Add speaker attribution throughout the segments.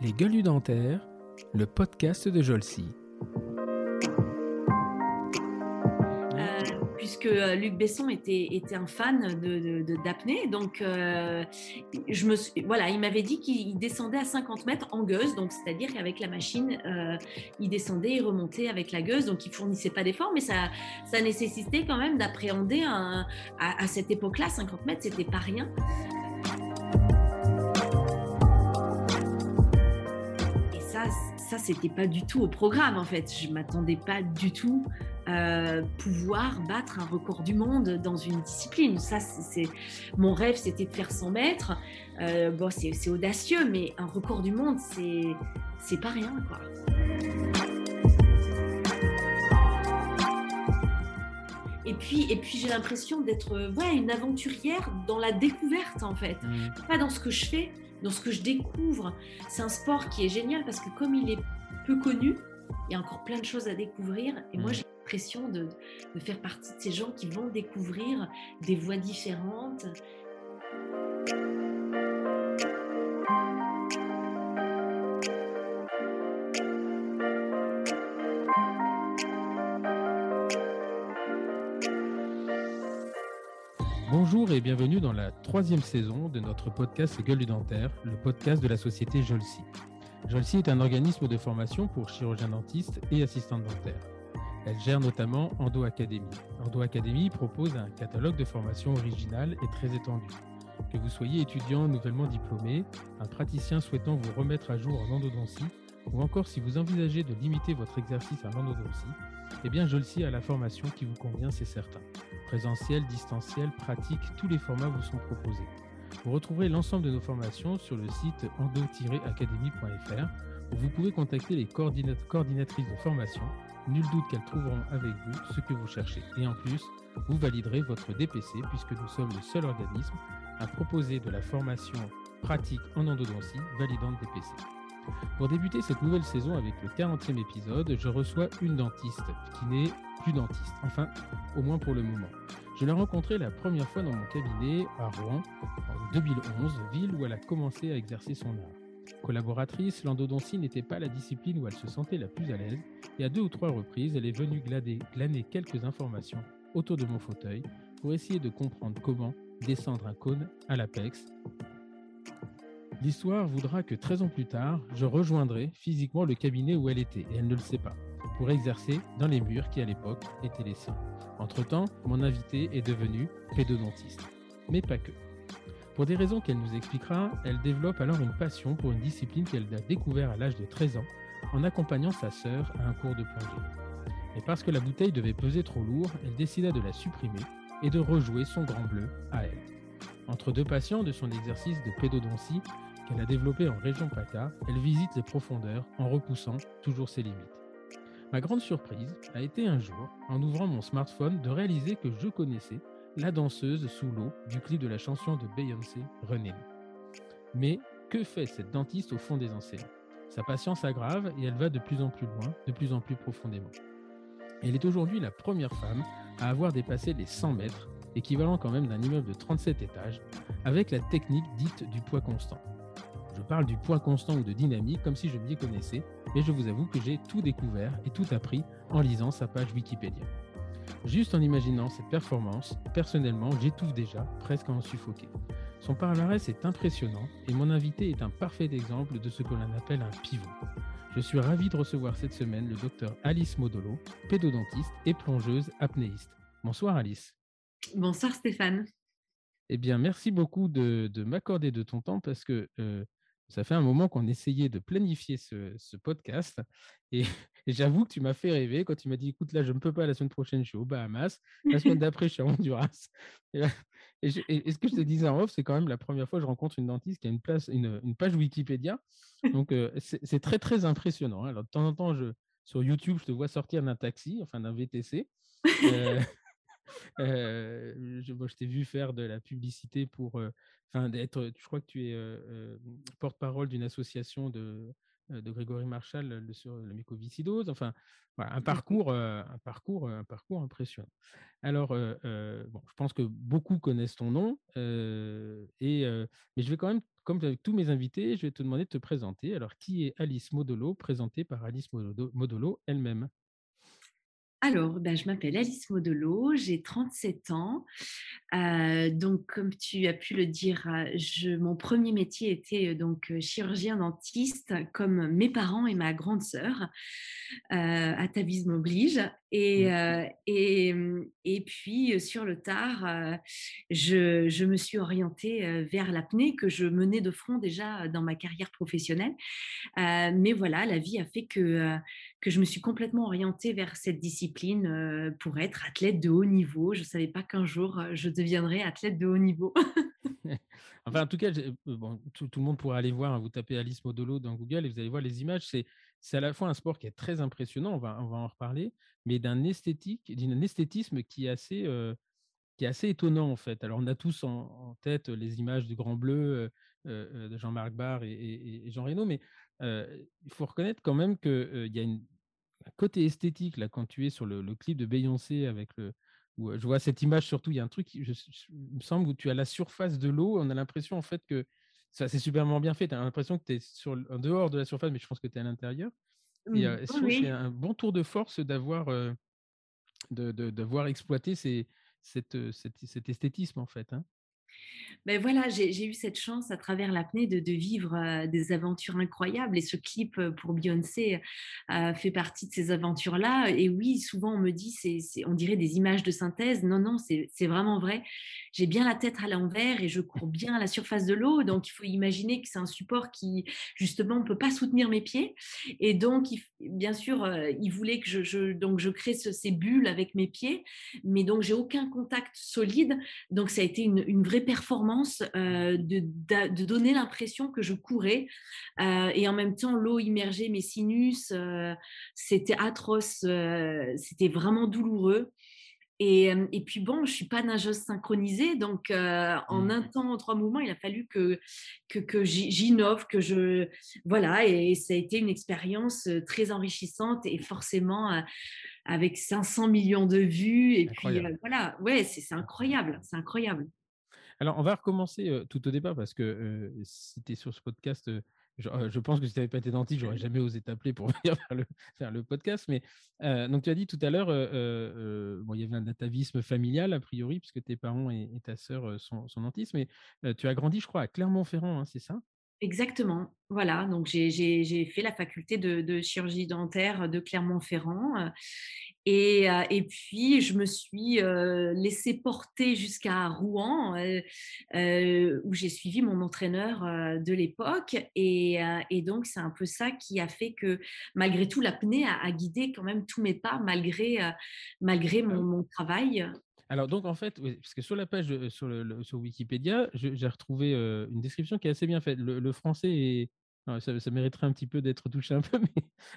Speaker 1: Les gueules dentaires, le podcast de Jolcy.
Speaker 2: puisque euh, Luc Besson était, un fan d'apnée. De, donc, euh, je me voilà, il m'avait dit qu'il descendait à 50 mètres en gueuse, donc c'est-à-dire qu'avec la machine, euh, il descendait et remontait avec la gueuse, donc il fournissait pas d'effort, mais ça, ça nécessitait quand même d'appréhender à, à, cette époque-là, 50 mètres, c'était pas rien. Ça, c'était pas du tout au programme en fait. Je m'attendais pas du tout euh, pouvoir battre un record du monde dans une discipline. Ça, c'est mon rêve, c'était de faire 100 mètres. Euh, bon, c'est audacieux, mais un record du monde, c'est c'est pas rien, quoi. Et puis, et puis j'ai l'impression d'être ouais, une aventurière dans la découverte, en fait. Mmh. Pas dans ce que je fais, dans ce que je découvre. C'est un sport qui est génial parce que comme il est peu connu, il y a encore plein de choses à découvrir. Et moi, j'ai l'impression de, de, faire partie de ces gens qui vont découvrir des voies différentes.
Speaker 1: Bonjour et bienvenue dans la troisième saison de notre podcast Gueule du Dentaire, le podcast de la société Jolsi. Jolsi est un organisme de formation pour chirurgiens dentistes et assistants dentaires. Elle gère notamment Endo Academy. Endo Academy propose un catalogue de formation original et très étendu. Que vous soyez étudiant nouvellement diplômé, un praticien souhaitant vous remettre à jour en endodontie, ou encore si vous envisagez de limiter votre exercice à l'endodontie, eh bien Jolsi a la formation qui vous convient, c'est certain. Présentiel, distanciel, pratique, tous les formats vous sont proposés. Vous retrouverez l'ensemble de nos formations sur le site endo-academy.fr où vous pouvez contacter les coordinatrices de formation. Nul doute qu'elles trouveront avec vous ce que vous cherchez. Et en plus, vous validerez votre DPC puisque nous sommes le seul organisme à proposer de la formation pratique en endodontie validante DPC. Pour débuter cette nouvelle saison avec le 40e épisode, je reçois une dentiste qui n'est plus dentiste, enfin au moins pour le moment. Je l'ai rencontrée la première fois dans mon cabinet à Rouen en 2011, ville où elle a commencé à exercer son art. Collaboratrice, l'endodontie n'était pas la discipline où elle se sentait la plus à l'aise et à deux ou trois reprises, elle est venue glaner, glaner quelques informations autour de mon fauteuil pour essayer de comprendre comment descendre un cône à l'apex L'histoire voudra que 13 ans plus tard, je rejoindrai physiquement le cabinet où elle était, et elle ne le sait pas, pour exercer dans les murs qui à l'époque étaient les siens. Entre-temps, mon invité est devenu pédodontiste. Mais pas que. Pour des raisons qu'elle nous expliquera, elle développe alors une passion pour une discipline qu'elle a découvert à l'âge de 13 ans en accompagnant sa sœur à un cours de plongée. Et parce que la bouteille devait peser trop lourd, elle décida de la supprimer et de rejouer son grand bleu à elle. Entre deux patients de son exercice de pédodontie, qu'elle a développé en région PACA, elle visite les profondeurs en repoussant toujours ses limites. Ma grande surprise a été un jour, en ouvrant mon smartphone, de réaliser que je connaissais la danseuse sous l'eau du clip de la chanson de Beyoncé, Running. Mais que fait cette dentiste au fond des enseignes? Sa patience aggrave et elle va de plus en plus loin, de plus en plus profondément. Elle est aujourd'hui la première femme à avoir dépassé les 100 mètres, équivalent quand même d'un immeuble de 37 étages, avec la technique dite du poids constant. Je parle du point constant ou de dynamique comme si je m'y connaissais, mais je vous avoue que j'ai tout découvert et tout appris en lisant sa page Wikipédia. Juste en imaginant cette performance, personnellement, j'étouffe déjà, presque à en suffoquer. Son palmarès est impressionnant et mon invité est un parfait exemple de ce que l'on appelle un pivot. Je suis ravi de recevoir cette semaine le docteur Alice Modolo, pédodontiste et plongeuse apnéiste. Bonsoir Alice.
Speaker 2: Bonsoir Stéphane.
Speaker 1: Eh bien, merci beaucoup de, m'accorder de ton temps parce que euh, ça fait un moment qu'on essayait de planifier ce, podcast. Et, j'avoue que tu m'as fait rêver quand tu m'as dit écoute, là, je ne peux pas, la semaine prochaine, je suis aux Bahamas. La semaine d'après, je suis à Honduras. Et, et, ce que je te disais en off, c'est quand même la première fois que je rencontre une dentiste qui a une, place, une, page Wikipédia. Donc, euh, c'est très, très impressionnant. Hein. Alors, de temps en temps, je, sur YouTube, je te vois sortir d'un taxi, enfin d'un VTC. Euh, euh, je, je t'ai vu faire de la publicité pour, enfin, d'être, je crois que tu es porte-parole d'une association de, de Grégory Marshall sur la mycoviscidose. Enfin, un parcours, un parcours, un parcours impressionnant. Alors, bon, je pense que beaucoup connaissent ton nom, et, mais je vais quand même, comme avec tous mes invités, je vais te demander de te présenter. Alors, qui est Alice Modolo, présentée par Alice Modolo elle-même?
Speaker 2: Alors, ben, je m'appelle Alice Modolo, j'ai 37 ans. Euh, donc, comme tu as pu le dire, euh, je, mon premier métier était euh, donc chirurgien dentiste, comme mes parents et ma grande sœur. Euh, atavisme oblige. Et, et, mmh, et, puis, sur le tard, je, je, me suis orientée vers l'apnée que je menais de front déjà dans ma carrière professionnelle. mais voilà, la vie a fait que, que je me suis complètement orientée vers cette discipline pour être athlète de haut niveau. Je ne savais pas qu'un jour je deviendrais athlète de haut niveau.
Speaker 1: enfin, en tout cas, bon, tout, le monde pourra aller voir. Hein, vous tapez Alice Modolo dans Google et vous allez voir les images. C'est c'est à la fois un sport qui est très impressionnant, on va, on va en reparler, mais d'un esthétique, d'un esthétisme qui est assez, qui est assez étonnant en fait. Alors on a tous en, tête les images du Grand Bleu de Jean-Marc Barr et, Jean Reno, mais il faut reconnaître quand même qu'il y a une, un côté esthétique là quand tu es sur le, clip de Beyoncé avec le, où je vois cette image surtout, il y a un truc, il me semble, où tu as la surface de l'eau, on a l'impression en fait que ça, c'est superment bien fait. Tu as l'impression que tu es sur, en dehors de la surface, mais je pense que tu es à l'intérieur. Et mmh. c'est un bon tour de force d'avoir de, de, exploité ces, cette, cet esthétisme, en fait. Hein?
Speaker 2: Ben voilà, j'ai eu cette chance à travers l'apnée de, vivre euh, des aventures incroyables et ce clip euh, pour Beyoncé euh, fait partie de ces aventures-là. Et oui, souvent on me dit, c'est on dirait des images de synthèse. Non, non, c'est vraiment vrai. J'ai bien la tête à l'envers et je cours bien à la surface de l'eau. Donc il faut imaginer que c'est un support qui, justement, ne peut pas soutenir mes pieds. Et donc, bien sûr, il voulait que je, donc je crée ces bulles avec mes pieds, mais donc j'ai aucun contact solide. Donc ça a été une vraie performance euh, de, de, donner l'impression que je courais euh, et en même temps l'eau immergeait mes sinus. Euh, c'était atroce, c'était vraiment douloureux. Et, et, puis bon, je suis pas nageuse synchronisée, donc en mmh. un temps, en trois mouvements, il a fallu que, que, que j'innove, que je voilà, et ça a été une expérience très enrichissante et forcément avec 500 millions de vues et puis voilà, ouais, c'est incroyable, c'est incroyable.
Speaker 1: Alors, on va recommencer tout au départ parce que si tu es sur ce podcast, je, pense que si tu n'avais pas été dentiste, j'aurais jamais osé t'appeler pour venir faire le, podcast. Mais donc, tu as dit tout à l'heure, bon, il y avait un atavisme familial, a priori, puisque tes parents et, ta sœur sont, dentistes. Mais tu as grandi, je crois, à Clermont-Ferrand, hein, c'est ça?
Speaker 2: Exactement. Voilà, donc j'ai fait la faculté de, de, chirurgie dentaire de Clermont-Ferrand. Et, et, puis, je me suis laissée porter jusqu'à Rouen, où j'ai suivi mon entraîneur de l'époque. Et, et, donc, c'est un peu ça qui a fait que, malgré tout, l'apnée a, a, guidé quand même tous mes pas, malgré, malgré mon, mon travail.
Speaker 1: Alors, donc, en fait, parce que sur la page, sur, le, sur Wikipédia, j'ai retrouvé une description qui est assez bien faite. le français est, ça, mériterait un petit peu d'être touché un peu,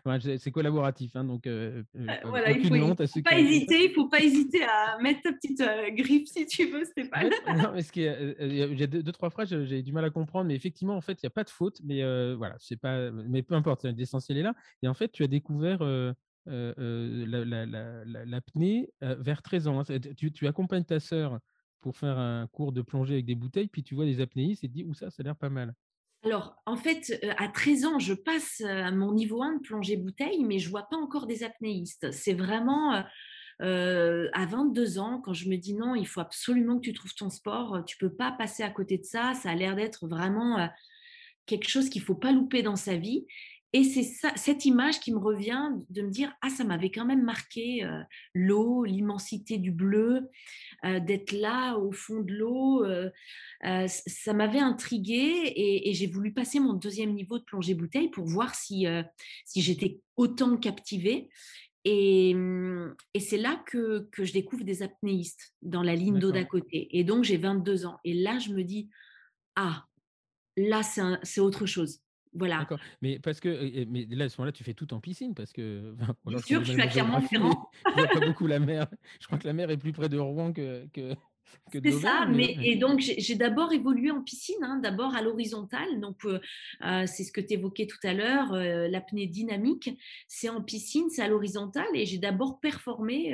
Speaker 1: mais c'est collaboratif. Hein, donc, euh,
Speaker 2: euh, euh, il ne faut, pas hésiter, il faut pas hésiter à mettre ta petite griffe si tu veux, Stéphane.
Speaker 1: non, mais a deux, trois phrases, j'ai du mal à comprendre, mais effectivement, en fait, il n'y a pas de faute, mais voilà, c'est pas, mais peu importe, l'essentiel est là. Et en fait, tu as découvert l'apnée vers 13 ans. Hein. Tu, accompagnes ta sœur pour faire un cours de plongée avec des bouteilles, puis tu vois des apnéistes et tu dis, où ça, ça a l'air pas mal.
Speaker 2: Alors, en fait, euh, à 13 ans, je passe à mon niveau 1 de plongée bouteille, mais je vois pas encore des apnéistes. C'est vraiment euh, euh, à 22 ans, quand je me dis non, il faut absolument que tu trouves ton sport, tu peux pas passer à côté de ça. Ça a l'air d'être vraiment quelque chose qu'il faut pas louper dans sa vie. Et c'est cette image qui me revient de me dire ah ça m'avait quand même marqué euh, l'eau, l'immensité du bleu, euh, d'être là au fond de l'eau, euh, ça m'avait intrigué et, j'ai voulu passer mon deuxième niveau de plongée bouteille pour voir si si j'étais autant captivée. Et, hum, et c'est là que, que, je découvre des apnéistes dans la ligne d'eau d'à côté. Et donc j'ai 22 ans. Et là je me dis ah là c'est autre chose voilà.
Speaker 1: D'accord. Mais parce que, mais là, à ce moment-là, tu fais tout en piscine parce que.
Speaker 2: Bien sûr, je suis à Clermont-Ferrand.
Speaker 1: Il n'y a pas beaucoup la mer. Je crois que la mer est plus près de Rouen que.
Speaker 2: C'est ça, mais, et donc j'ai d'abord évolué en piscine, hein, d'abord à l'horizontale. Donc euh, euh, c'est ce que tu évoquais tout à l'heure, euh, l'apnée dynamique, c'est en piscine, c'est à l'horizontale. Et j'ai d'abord performé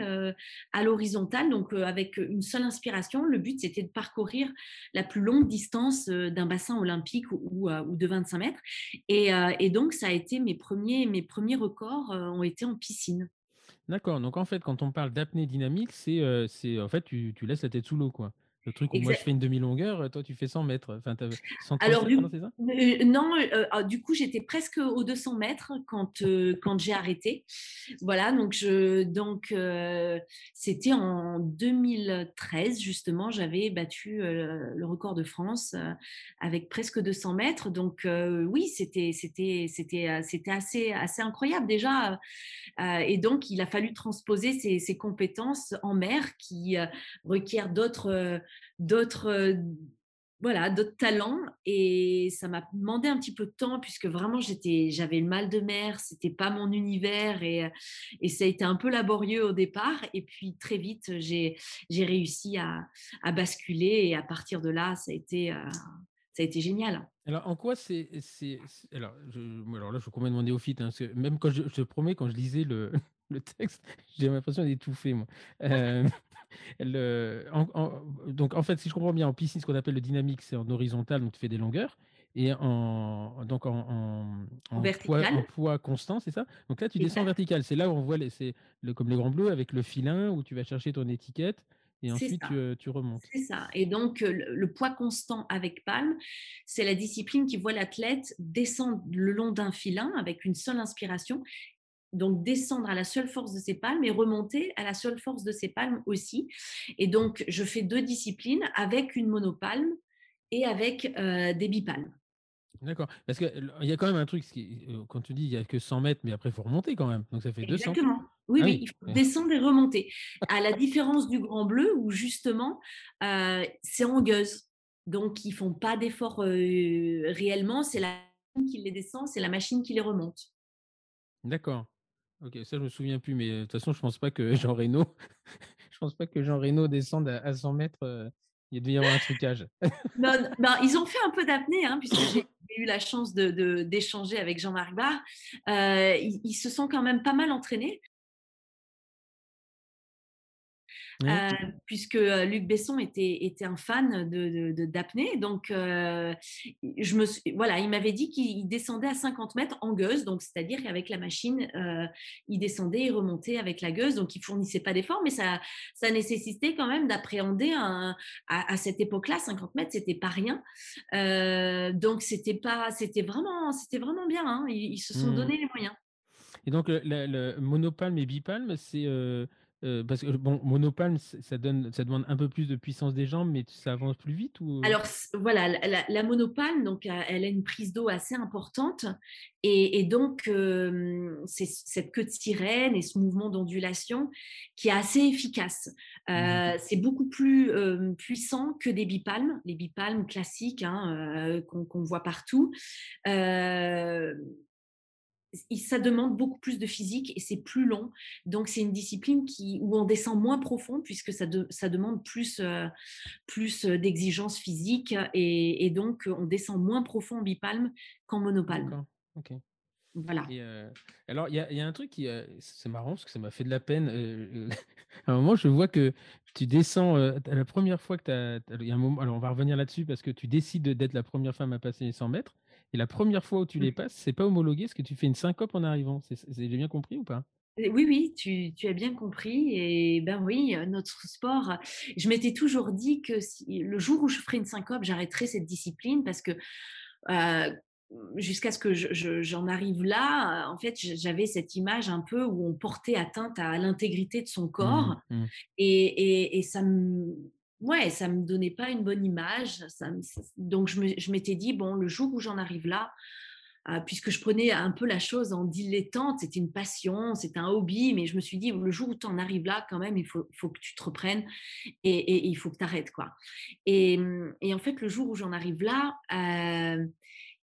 Speaker 2: à l'horizontale, donc avec une seule inspiration. Le but c'était de parcourir la plus longue distance d'un bassin olympique ou, ou, de 25 mètres. Et, et, donc ça a été mes premiers, mes premiers records ont été en piscine.
Speaker 1: D'accord. Donc en fait, quand on parle d'apnée dynamique, c'est c'est en fait tu, tu laisses la tête sous l'eau, quoi. Le truc où moi je fais une demi-longueur, toi tu fais 100 mètres. Enfin,
Speaker 2: Alors, du, ça? non, ah, du coup j'étais presque aux 200 mètres quand, quand j'ai arrêté. Voilà, donc, je, donc c'était en 2013 justement, j'avais battu le record de France avec presque 200 mètres. Donc oui, c'était c'était c'était c'était assez assez incroyable déjà. et donc il a fallu transposer ces, ces compétences en mer qui requièrent d'autres d'autres voilà, d'autres talents et ça m'a demandé un petit peu de temps puisque vraiment j'étais, j'avais le mal de mer, c'était pas mon univers et, et, ça a été un peu laborieux au départ et puis très vite j'ai, j'ai réussi à, à, basculer et à partir de là ça a été, ça a été génial.
Speaker 1: Alors en quoi c'est, c'est, alors, alors là je demander au fit hein, même quand je, je te promets quand je lisais le, le texte j'ai l'impression d'étouffer moi. Euh, euh, donc, en fait, si je comprends bien, en piscine, ce qu'on appelle le dynamique, c'est en horizontal, donc tu fais des longueurs. Et en, donc en, poids, constant, c'est ça? Donc là, tu descends vertical. C'est là où on voit, les, c'est le, comme les grands bleus, avec le filin, où tu vas chercher ton étiquette. Et ensuite, tu, tu, remontes.
Speaker 2: C'est ça. Et donc, le, poids constant avec palme, c'est la discipline qui voit l'athlète descendre le long d'un filin avec une seule inspiration donc descendre à la seule force de ses palmes et remonter à la seule force de ses palmes aussi. Et donc, je fais deux disciplines avec une monopalme et avec euh, des bipalmes.
Speaker 1: D'accord. Parce qu'il y a quand même un truc, euh, quand tu dis il n'y a que 100 mètres, mais après il faut remonter quand même. Donc ça fait 200.
Speaker 2: Exactement. Oui, ah oui, il faut descendre et remonter. À la différence du Grand Bleu, où justement, euh, c'est en gueuse. Donc ils ne font pas d'effort réellement. C'est la machine qui les descend, c'est la machine qui les remonte.
Speaker 1: D'accord. Ok, ça je me souviens plus, mais de toute façon, je pense pas que Jean Reno, je pense pas que Jean Reno descende à, 100 mètres. il devait y avoir un trucage.
Speaker 2: non, non, ils ont fait un peu d'apnée, hein, puisque j'ai eu la chance de, d'échanger avec Jean-Marc Barr. ils, se sont quand même pas mal entraînés. Euh, puisque euh, Luc Besson était, était un fan de, d'apnée. Donc, euh, je me voilà, il m'avait dit qu'il descendait à 50 mètres en gueuse, donc c'est-à-dire qu'avec la machine, il descendait et remontait avec la gueuse, donc il fournissait pas d'effort, mais ça, ça nécessitait quand même d'appréhender à, cette époque-là, 50 mètres, c'était pas rien. donc c'était pas, c'était vraiment, c'était vraiment bien. Hein. Ils, se sont mmh. donné les moyens.
Speaker 1: Et donc le, monopalme et bipalme, c'est parce que bon, monopalme, ça, donne, ça demande un peu plus de puissance des jambes, mais ça avance plus vite ou...
Speaker 2: Alors voilà, la, monopalme, donc, elle a une prise d'eau assez importante. Et, donc, c'est cette queue de sirène et ce mouvement d'ondulation qui est assez efficace. Mmh c'est beaucoup plus puissant que des bipalmes, les bipalmes classiques hein, qu'on voit partout ça demande beaucoup plus de physique et c'est plus long. Donc, c'est une discipline qui, où on descend moins profond puisque ça, ça demande plus, euh, plus euh, d'exigences physiques et, donc on descend moins profond en bipalme qu'en monopalme.
Speaker 1: Voilà. Euh, alors, il y, y, a un truc qui. c'est marrant parce que ça m'a fait de la peine. à un moment, je vois que tu descends. la première fois que tu as. Y a un moment, alors, on va revenir là-dessus parce que tu décides d'être la première femme à passer les 100 mètres. Et la première fois où tu les passes, c'est pas homologué, est-ce que tu fais une syncope en arrivant. J'ai bien compris ou pas?
Speaker 2: Oui, oui, tu, as bien compris. Et ben oui, notre sport, je m'étais toujours dit que le jour où je ferai une syncope, j'arrêterai cette discipline parce que euh, jusqu'à ce que j'en arrive là, en fait, j'avais cette image un peu où on portait atteinte à l'intégrité de son mmh corps. Mmh. Et, et, ça me ouais, ça me donnait pas une bonne image. donc je m'étais dit bon, le jour où j'en arrive là, euh, puisque je prenais un peu la chose en dilettante, c'était une passion, c'était un hobby, mais je me suis dit le jour où tu en arrives là, quand même, il faut, que tu te reprennes et, il faut que tu arrêtes quoi. Et, en fait, le jour où j'en arrive là. Euh,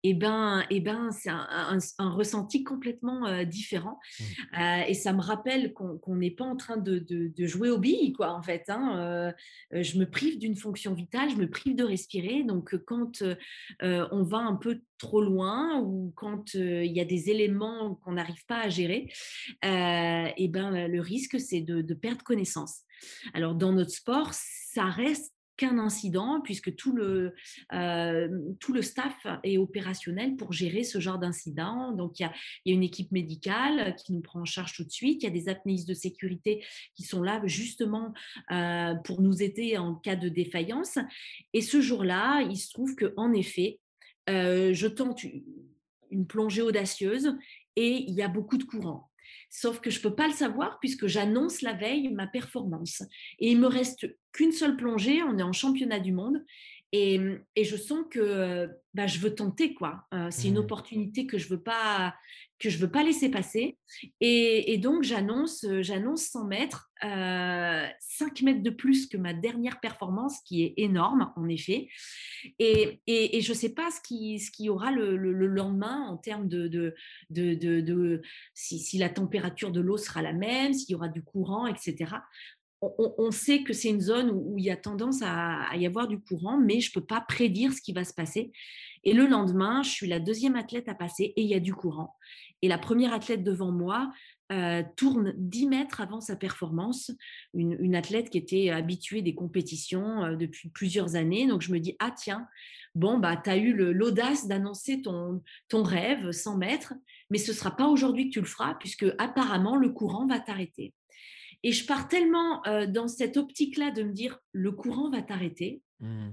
Speaker 2: eh ben, eh ben c'est un, ressenti complètement euh, différent. Mmh. Euh, et ça me rappelle qu'on n'est pas en train de, de, jouer aux billes, quoi, en fait. Hein. Euh, je me prive d'une fonction vitale, je me prive de respirer. Donc, quand on va un peu trop loin ou quand il y a des éléments qu'on n'arrive pas à gérer, eh ben, le risque, c'est de, de perdre connaissance. Alors, dans notre sport, ça reste qu'un incident, puisque tout le, euh, tout le staff est opérationnel pour gérer ce genre d'incident. Donc, il y, a, y a, une équipe médicale qui nous prend en charge tout de suite. Il y a des apnéistes de sécurité qui sont là justement euh, pour nous aider en cas de défaillance. Et ce jour-là, il se trouve qu'en effet, euh, je tente une plongée audacieuse et il y a beaucoup de courant. Sauf que je ne peux pas le savoir puisque j'annonce la veille ma performance. Et il me reste qu'une seule plongée, on est en championnat du monde. Et, et je sens que bah, je veux tenter, quoi. Euh, c'est une mmh. opportunité que je veux pas que je veux pas laisser passer. Et, donc, j'annonce, j'annonce 100 mètres, 5 euh, mètres de plus que ma dernière performance, qui est énorme, en effet. Et, et, je ne sais pas ce qu'il ce qui y aura le, lendemain en termes de, de, de, de si, si, la température de l'eau sera la même, s'il y aura du courant, etc. On, sait que c'est une zone où, il y a tendance à, y avoir du courant, mais je ne peux pas prédire ce qui va se passer. Et le lendemain, je suis la deuxième athlète à passer et il y a du courant. Et la première athlète devant moi euh, tourne 10 mètres avant sa performance, une, athlète qui était habituée des compétitions euh, depuis plusieurs années. Donc je me dis, ah tiens, bon, bah, tu as eu l'audace d'annoncer ton, ton rêve 100 mètres, mais ce ne sera pas aujourd'hui que tu le feras, puisque apparemment le courant va t'arrêter. Et je pars tellement euh, dans cette optique-là de me dire, le courant va t'arrêter. Mmh.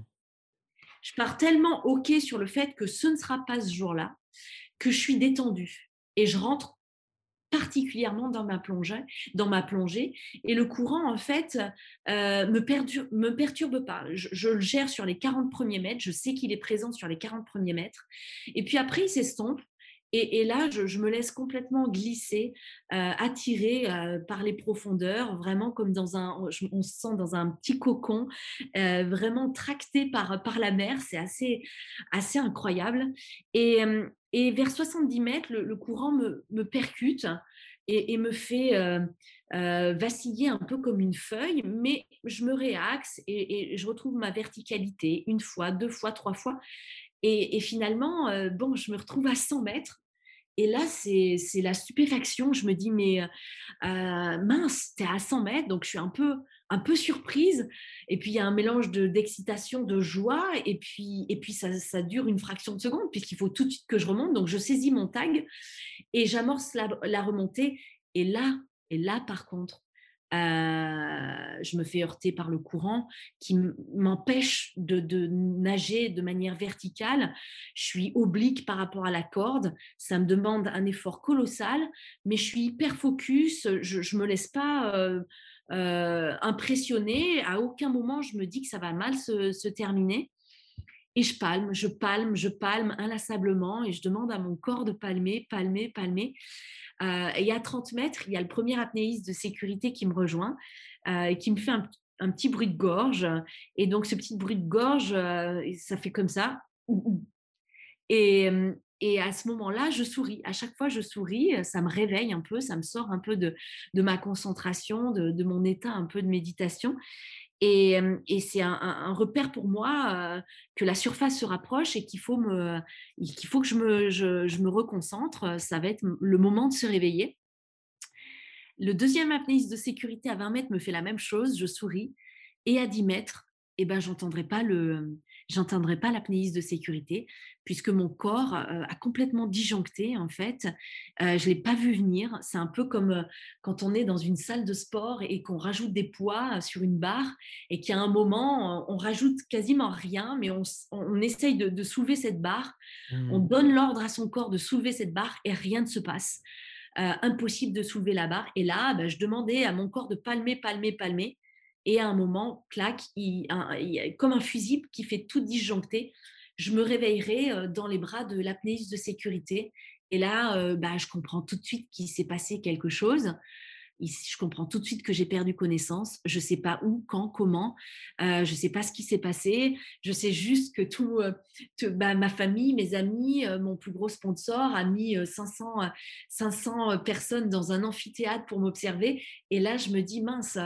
Speaker 2: Je pars tellement OK sur le fait que ce ne sera pas ce jour-là, que je suis détendue et je rentre particulièrement dans ma plongée, dans ma plongée et le courant en fait euh, me, perturbe, me perturbe pas. Je, le gère sur les 40 premiers mètres, je sais qu'il est présent sur les 40 premiers mètres et puis après il s'estompe et, là, je, me laisse complètement glisser, euh, attirer euh, par les profondeurs, vraiment comme dans un, on se sent dans un petit cocon, euh, vraiment tracté par, par la mer. C'est assez, assez incroyable. Et, et vers 70 mètres, le, courant me, me percute et, me fait vaciller un peu comme une feuille, mais je me réaxe et, et, je retrouve ma verticalité une fois, deux fois, trois fois. Et, finalement, bon, je me retrouve à 100 mètres et là, c'est la stupéfaction. Je me dis, mais euh, mince, t'es à 100 mètres, donc je suis un peu, surprise. Et puis, il y a un mélange d'excitation, de, joie, et puis, et puis ça, ça dure une fraction de seconde, puisqu'il faut tout de suite que je remonte. Donc, je saisis mon tag et j'amorce la, la remontée. Et là, et là, par contre, euh, je me fais heurter par le courant qui m'empêche de, nager de manière verticale. Je suis oblique par rapport à la corde. Ça me demande un effort colossal, mais je suis hyper focus. Je ne me laisse pas euh, euh, impressionner. À aucun moment, je me dis que ça va mal se, se terminer. Et je palme, je palme, je palme inlassablement et je demande à mon corps de palmer, palmer, palmer. Euh, et à 30 mètres, il y a le premier apnéiste de sécurité qui me rejoint euh, et qui me fait un, petit bruit de gorge. Et donc, ce petit bruit de gorge, euh, ça fait comme ça. Et, à ce moment-là, je souris. À chaque fois, je souris. Ça me réveille un peu, ça me sort un peu de, ma concentration, de, mon état un peu de méditation. Et, c'est un, repère pour moi que la surface se rapproche et qu'il faut, me, faut que je me, je, me reconcentre. Ça va être le moment de se réveiller. Le deuxième apnéiste de sécurité à 20 mètres me fait la même chose. Je souris. Et à 10 mètres, eh ben, j'entendrai pas le, j'entendrai pas l'apnéiste de sécurité puisque mon corps euh, a complètement disjoncté en fait. Euh, je l'ai pas vu venir. C'est un peu comme euh, quand on est dans une salle de sport et qu'on rajoute des poids sur une barre et qu'à un moment on rajoute quasiment rien, mais on, on essaye de, soulever cette barre. On mmh. donne l'ordre à son corps de soulever cette barre et rien ne se passe. impossible de soulever la barre. Et là, bah, je demandais à mon corps de palmer, palmer, palmer. Et à un moment, clac, comme un fusible qui fait tout disjoncter, je me réveillerai euh, dans les bras de l'apnéiste de sécurité. Et là, euh, bah, je comprends tout de suite qu'il s'est passé quelque chose. je comprends tout de suite que j'ai perdu connaissance. Je ne sais pas où, quand, comment. je ne sais pas ce qui s'est passé. Je sais juste que tout, bah, ma famille, mes amis, mon plus gros sponsor a mis 500, 500 personnes dans un amphithéâtre pour m'observer. Et là, je me dis, mince,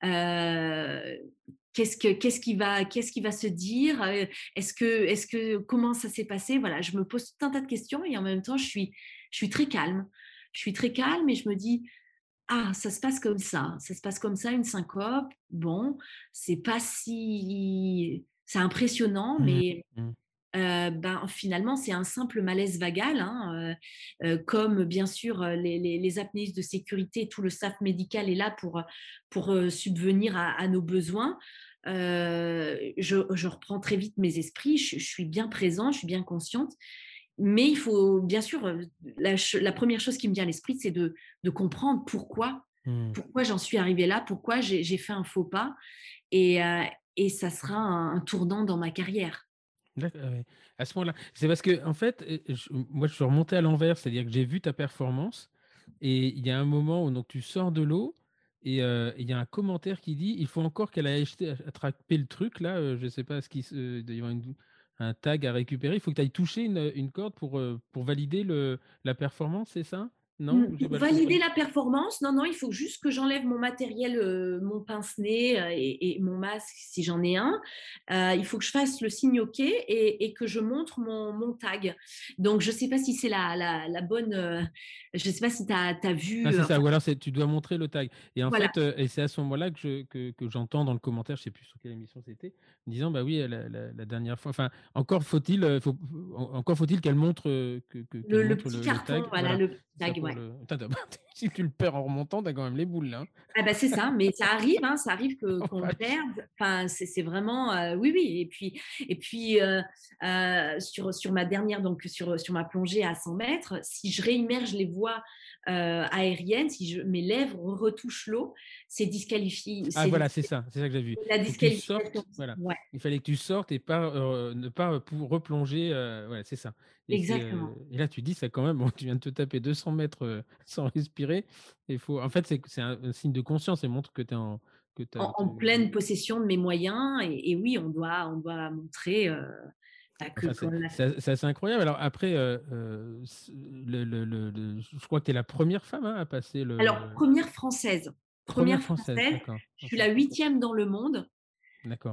Speaker 2: qu'est-ce que qu'est-ce qui va qu'est-ce qui va se dire? Est-ce que est-ce que comment ça s'est passé? Voilà je me pose tout un tas de questions et en même temps je suis je suis très calme. Je suis très calme et je me dis ah ça se passe comme ça. Ça se passe comme ça une syncope. Bon c'est pas si c'est impressionnant mmh mais mmh. Ben, finalement, c'est un simple malaise vagal, hein, comme bien sûr les, les, apnéistes de sécurité, tout le staff médical est là pour, pour subvenir à, à nos besoins. Je, je, reprends très vite mes esprits, je, suis bien présente, je suis bien consciente. Mais il faut, bien sûr, la, la première chose qui me vient à l'esprit, c'est de, de, comprendre pourquoi, mmh. pourquoi j'en suis arrivée là, pourquoi j'ai fait un faux pas. Et, et ça sera un, tournant dans ma carrière.
Speaker 1: À ce moment-là, c'est parce que, en fait, moi, je suis remontée à l'envers, c'est-à-dire que j'ai vu ta performance et il y a un moment où donc, tu sors de l'eau et il y a un commentaire qui dit il faut encore qu'elle ait attrapé le truc là. je ne sais pas ce qui il y avoir un tag à récupérer. Il faut que tu ailles toucher une, une corde pour, pour valider le, la performance, c'est ça?
Speaker 2: Non, valider la performance, non, non, il faut juste que j'enlève mon matériel, euh, mon pince-nez euh, et, mon masque si j'en ai un. Euh, il faut que je fasse le signe OK et, que je montre mon, tag. Donc, je ne sais pas si c'est la, la, bonne. je ne sais pas si tu as, vu.
Speaker 1: Ah, c'est ça, ou alors tu dois montrer le tag. Et en fait, et c'est à ce moment-là que, que, j'entends dans le commentaire, je ne sais plus sur quelle émission c'était, disant bah oui, la, dernière fois. Enfin, encore faut-il faut, encore faut-il qu'elle montre que,
Speaker 2: le, petit carton, voilà, le tag
Speaker 1: si tu le perds en remontant, t'as quand même les boules là. Hein.
Speaker 2: Ah bah c'est ça, mais ça arrive, hein, ça arrive qu'on le perde. Enfin, c'est vraiment, euh, oui, oui. Et puis, et puis euh, euh, sur, sur ma dernière, donc sur, sur ma plongée à 100 mètres, si je réimmerge les voies aériennes, si je, mes lèvres retouchent l'eau, c'est disqualifié.
Speaker 1: Ah voilà, c'est ça, c'est ça que j'ai vu. La disqualification. voilà. Il fallait que tu sortes et pas, ne pas replonger. voilà, c'est ça.
Speaker 2: Exactement.
Speaker 1: et là, tu dis, ça quand même, bon, tu viens de te taper 200 mètres sans respirer. Faut, en fait, c'est un, un, signe de conscience et montre que tu es en, que
Speaker 2: en, pleine possession de mes moyens. Et, oui, on doit, on doit montrer.
Speaker 1: Bah, c'est assez incroyable. Alors après, le, le, je crois que tu es la première femme hein, à passer le.
Speaker 2: Alors, première française. Première, française. Je suis la huitième dans le monde.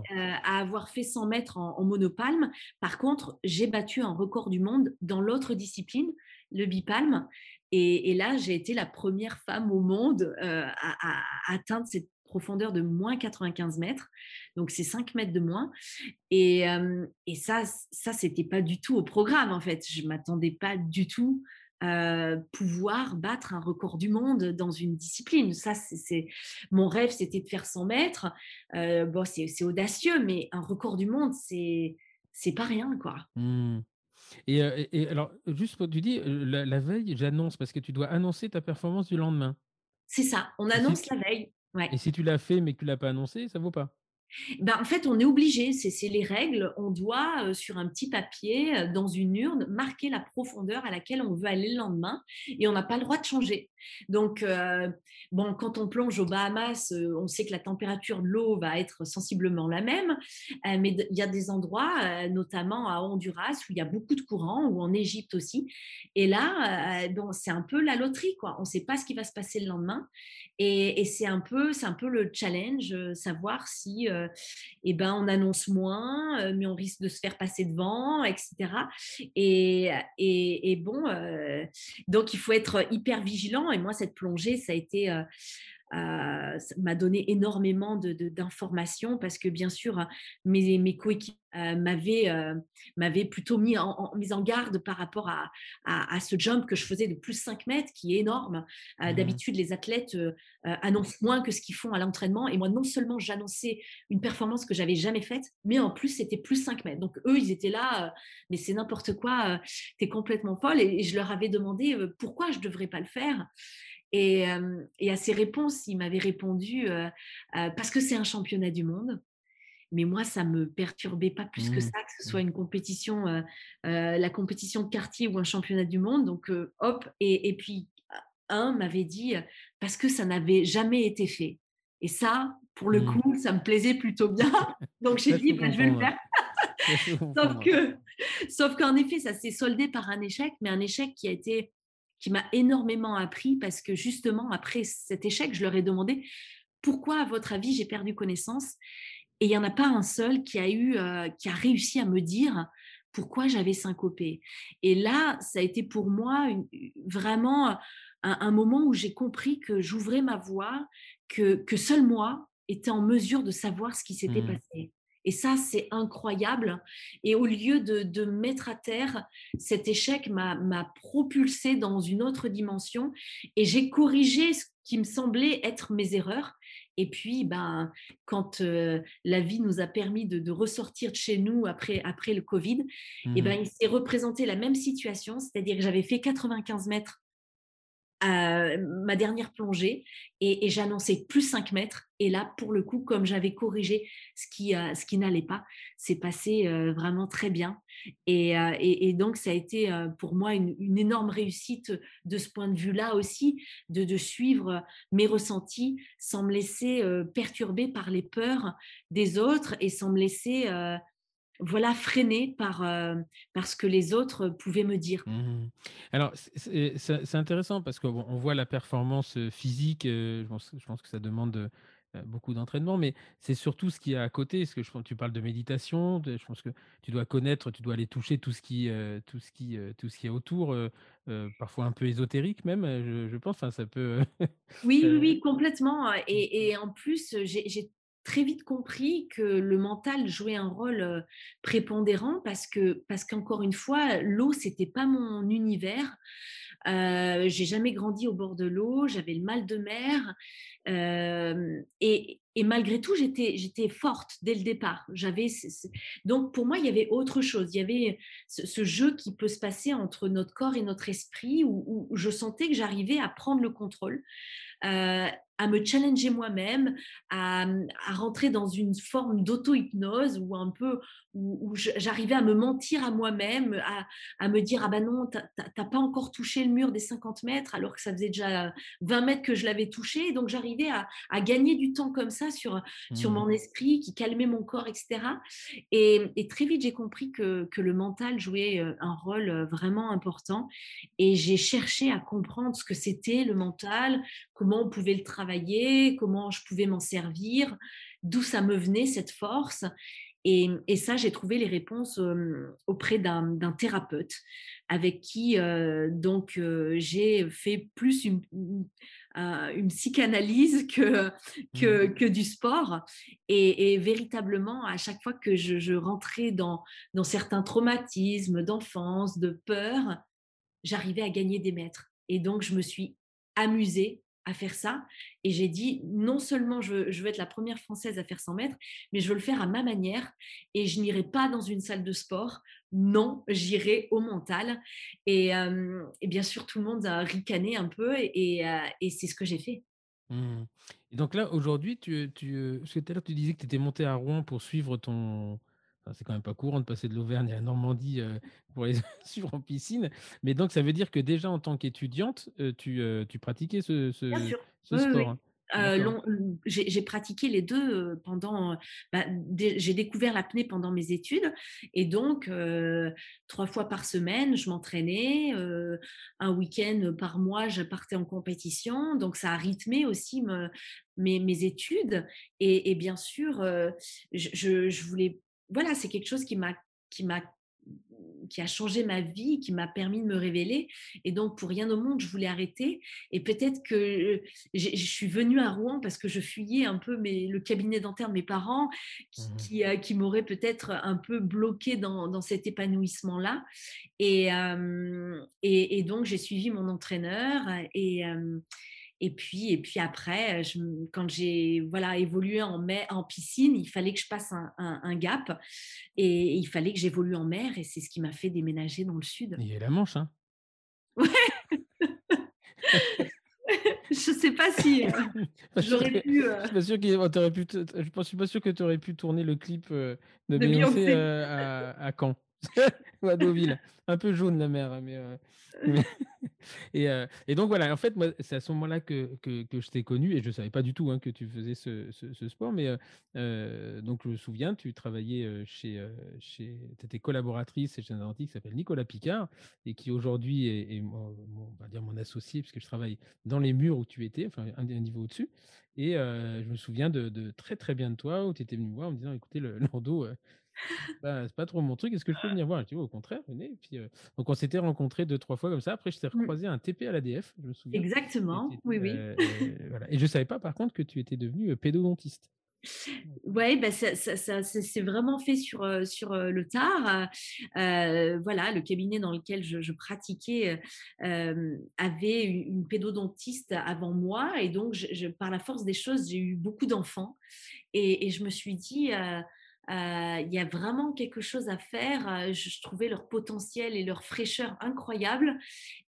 Speaker 2: À avoir fait 100 mètres en, monopalme. Par contre, j'ai battu un record du monde dans l'autre discipline, le bipalme. Et, là, j'ai été la première femme au monde à, atteindre cette profondeur de moins 95 mètres. Donc, c'est 5 mètres de moins. Et, et ça, ça c'était pas du tout au programme, en fait. Je m'attendais pas du tout pouvoir battre un record du monde dans une discipline. Ça, c'est mon rêve, c'était de faire 100 mètres. bon, c'est audacieux, mais un record du monde, c'est c'est pas rien, quoi.
Speaker 1: Mmh. Et, alors, juste pour tu dis, la, veille, j'annonce parce que tu dois annoncer ta performance du lendemain.
Speaker 2: C'est ça, on annonce la veille. Ouais.
Speaker 1: Et si tu l'as fait mais que tu l'as pas annoncé, ça vaut pas.
Speaker 2: Ben, en fait, on est obligé, c'est les règles. On doit, sur un petit papier, dans une urne, marquer la profondeur à laquelle on veut aller le lendemain et on n'a pas le droit de changer. Donc, bon, quand on plonge aux Bahamas, on sait que la température de l'eau va être sensiblement la même, mais il y a des endroits, notamment à Honduras, où il y a beaucoup de courants, ou en Égypte aussi. Et là, c'est un peu la loterie, quoi. On ne sait pas ce qui va se passer le lendemain. Et, c'est un peu, c'est un peu le challenge, savoir si, eh ben, on annonce moins, mais on risque de se faire passer devant, etc. Et, et, et bon, donc il faut être hyper vigilant et moi, cette plongée, ça a été euh, m'a donné énormément d'informations parce que bien sûr mes, mes coéquipiers euh, euh, m'avaient plutôt mis en, mis en garde par rapport à, à, ce jump que je faisais de plus 5 mètres qui est énorme. Mmh d'habitude les athlètes annoncent moins que ce qu'ils font à l'entraînement et moi non seulement j'annonçais une performance que j'avais jamais faite mais en plus c'était plus 5 mètres. Donc eux ils étaient là mais c'est n'importe quoi, tu es complètement folle et, et, je leur avais demandé pourquoi je devrais pas le faire? Et, à ces réponses, il m'avait répondu parce que c'est un championnat du monde. Mais moi, ça me perturbait pas plus que mmh. ça, que ce soit une compétition, la compétition de quartier ou un championnat du monde. Donc, hop, et, puis un m'avait dit parce que ça n'avait jamais été fait. Et ça, pour le mmh. coup, ça me plaisait plutôt bien. Donc j'ai dit, bah, je vais le faire. sauf que, sauf qu'en effet, ça s'est soldé par un échec, mais un échec qui a été, qui m'a énormément appris parce que justement après cet échec, je leur ai demandé pourquoi, à votre avis, j'ai perdu connaissance. Et il n'y en a pas un seul qui a eu, euh, qui a réussi à me dire pourquoi j'avais syncopé. Et là, ça a été pour moi vraiment un, moment où j'ai compris que j'ouvrais ma voix, que, que seul moi était en mesure de savoir ce qui s'était mmh. passé. Et ça, c'est incroyable. Et au lieu de, mettre à terre, cet échec m'a propulsé dans une autre dimension et j'ai corrigé ce qui me semblait être mes erreurs. Et puis, ben, quand euh, la vie nous a permis de, ressortir de chez nous après, après le Covid, et ben, mmh. il s'est représenté la même situation, c'est-à-dire que j'avais fait 95 mètres ma dernière plongée et, j'annonçais plus 5 mètres. Et là, pour le coup, comme j'avais corrigé ce qui, euh, ce qui n'allait pas, c'est passé euh, vraiment très bien. Et, euh, et, donc, ça a été pour moi une, énorme réussite de ce point de vue-là aussi, de, de, suivre mes ressentis sans me laisser perturber par les peurs des autres et sans me laisser voilà, freiné par, euh, ce que les autres pouvaient me dire.
Speaker 1: Mmh Alors, c'est intéressant parce qu'on on voit la performance euh, physique, euh, je, pense, que ça demande beaucoup d'entraînement, mais c'est surtout ce qu'il y a à côté. Parce que je, tu parles de méditation, je pense que tu dois connaître, tu dois aller toucher tout ce qui, tout ce qui, tout ce qui est autour, parfois un peu ésotérique même, je, pense. ça peut.
Speaker 2: oui, oui, oui, complètement. Et, et en plus, j'ai très vite compris que le mental jouait un rôle prépondérant parce que parce qu'encore une fois l'eau c'était pas mon univers. Euh, j'ai jamais grandi au bord de l'eau j'avais le mal de mer et, et, malgré tout j'étais j'étais forte dès le départ. J'avais donc pour moi il y avait autre chose. Il y avait ce, jeu qui peut se passer entre notre corps et notre esprit où, où je sentais que j'arrivais à prendre le contrôle. Euh, à me challenger moi-même, à, rentrer dans une forme d'auto-hypnose ou un peu où, j'arrivais à me mentir à moi-même, à, me dire ah ben non, t'as pas encore touché le mur des 50 mètres alors que ça faisait déjà 20 mètres que je l'avais touché. Donc j'arrivais à, gagner du temps comme ça sur, sur mmh. mon esprit qui calmait mon corps, etc. Et, très vite j'ai compris que, que, le mental jouait euh, un rôle euh, vraiment important et j'ai cherché à comprendre ce que c'était le mental, comment on pouvait le travailler, comment je pouvais m'en servir, d'où ça me venait cette force. Et, ça, j'ai trouvé les réponses auprès d'un thérapeute avec qui donc j'ai fait plus une, une, psychanalyse que, que, mmh. que, du sport. Et, véritablement, à chaque fois que je, je rentrais dans, dans certains traumatismes d'enfance, de peur, j'arrivais à gagner des mètres. Et donc, je me suis amusée à faire ça. Et j'ai dit, non seulement je veux, être la première française à faire 100 mètres, mais je veux le faire à ma manière. Et je n'irai pas dans une salle de sport. Non, j'irai au mental. Et, bien sûr, tout le monde a ricané un peu. Et, c'est ce que j'ai fait.
Speaker 1: Mmh. Et donc là, aujourd'hui, tu, tu, tout à l'heure, tu disais que tu étais monté à Rouen pour suivre ton, c'est quand même pas courant de passer de l'Auvergne à la Normandie pour les suivre en piscine. Mais donc, ça veut dire que déjà en tant qu'étudiante, tu, tu, pratiquais ce, sport. Hein.
Speaker 2: j'ai pratiqué les deux pendant. Bah, j'ai découvert l'apnée pendant mes études et donc trois fois par semaine, je m'entraînais. un week-end par mois, je partais en compétition. Donc ça a rythmé aussi mes, études et, bien sûr, je, je voulais voilà, c'est quelque chose qui m'a qui m'a qui a changé ma vie, qui m'a permis de me révéler. Et donc, pour rien au monde, je voulais arrêter. Et peut-être que je suis venue à Rouen parce que je fuyais un peu mes, le cabinet dentaire de mes parents, qui, mmh qui, m'aurait peut-être un peu bloqué dans, dans cet épanouissement-là. Et, et, et, donc, j'ai suivi mon entraîneur. Et, et puis, et puis après, je, quand j'ai voilà, évolué en, en piscine, il fallait que je passe un, gap et, il fallait que j'évolue en mer. Et c'est ce qui m'a fait déménager dans le sud.
Speaker 1: Il y a la Manche, hein
Speaker 2: Ouais Je sais pas si euh, j'aurais pu.
Speaker 1: Euh je suis pas sûr, que tu aurais pu tourner le clip euh, de, Beyoncé à, à, Caen. à Deauville. Un peu jaune la mer, mais. Euh, et, euh, et, donc voilà, en fait, moi, c'est à ce moment-là que, que, que, je t'ai connu et je ne savais pas du tout hein, que tu faisais ce, ce, sport. Mais euh, donc, je me souviens, tu travaillais chez. chez tu étais collaboratrice chez un dentiste qui s'appelle Nicolas Picard et qui aujourd'hui est, mon, on va dire mon associé, puisque je travaille dans les murs où tu étais, enfin, un, un niveau au-dessus. Et je me souviens de, de, très très bien de toi où tu étais venu me voir en me disant écoutez, le Lando, c'est pas trop mon truc. Est-ce que je peux venir voir? Je dis, au contraire, venez. puis, euh, donc, on s'était rencontrés deux, trois fois comme ça. Après, je t'ai mmh. recroisé un TP à l'ADF, je me souviens.
Speaker 2: Exactement, oui, oui.
Speaker 1: Euh, voilà. Et je savais pas, par contre, que tu étais devenu euh, pédodontiste.
Speaker 2: Oui, bah ça, ça, c'est vraiment fait sur, sur le tard. voilà, le cabinet dans lequel je, pratiquais avait une, pédodontiste avant moi. Et donc, je, par la force des choses, j'ai eu beaucoup d'enfants. Et, et, je me suis dit, il y a vraiment quelque chose à faire. Je, trouvais leur potentiel et leur fraîcheur incroyable.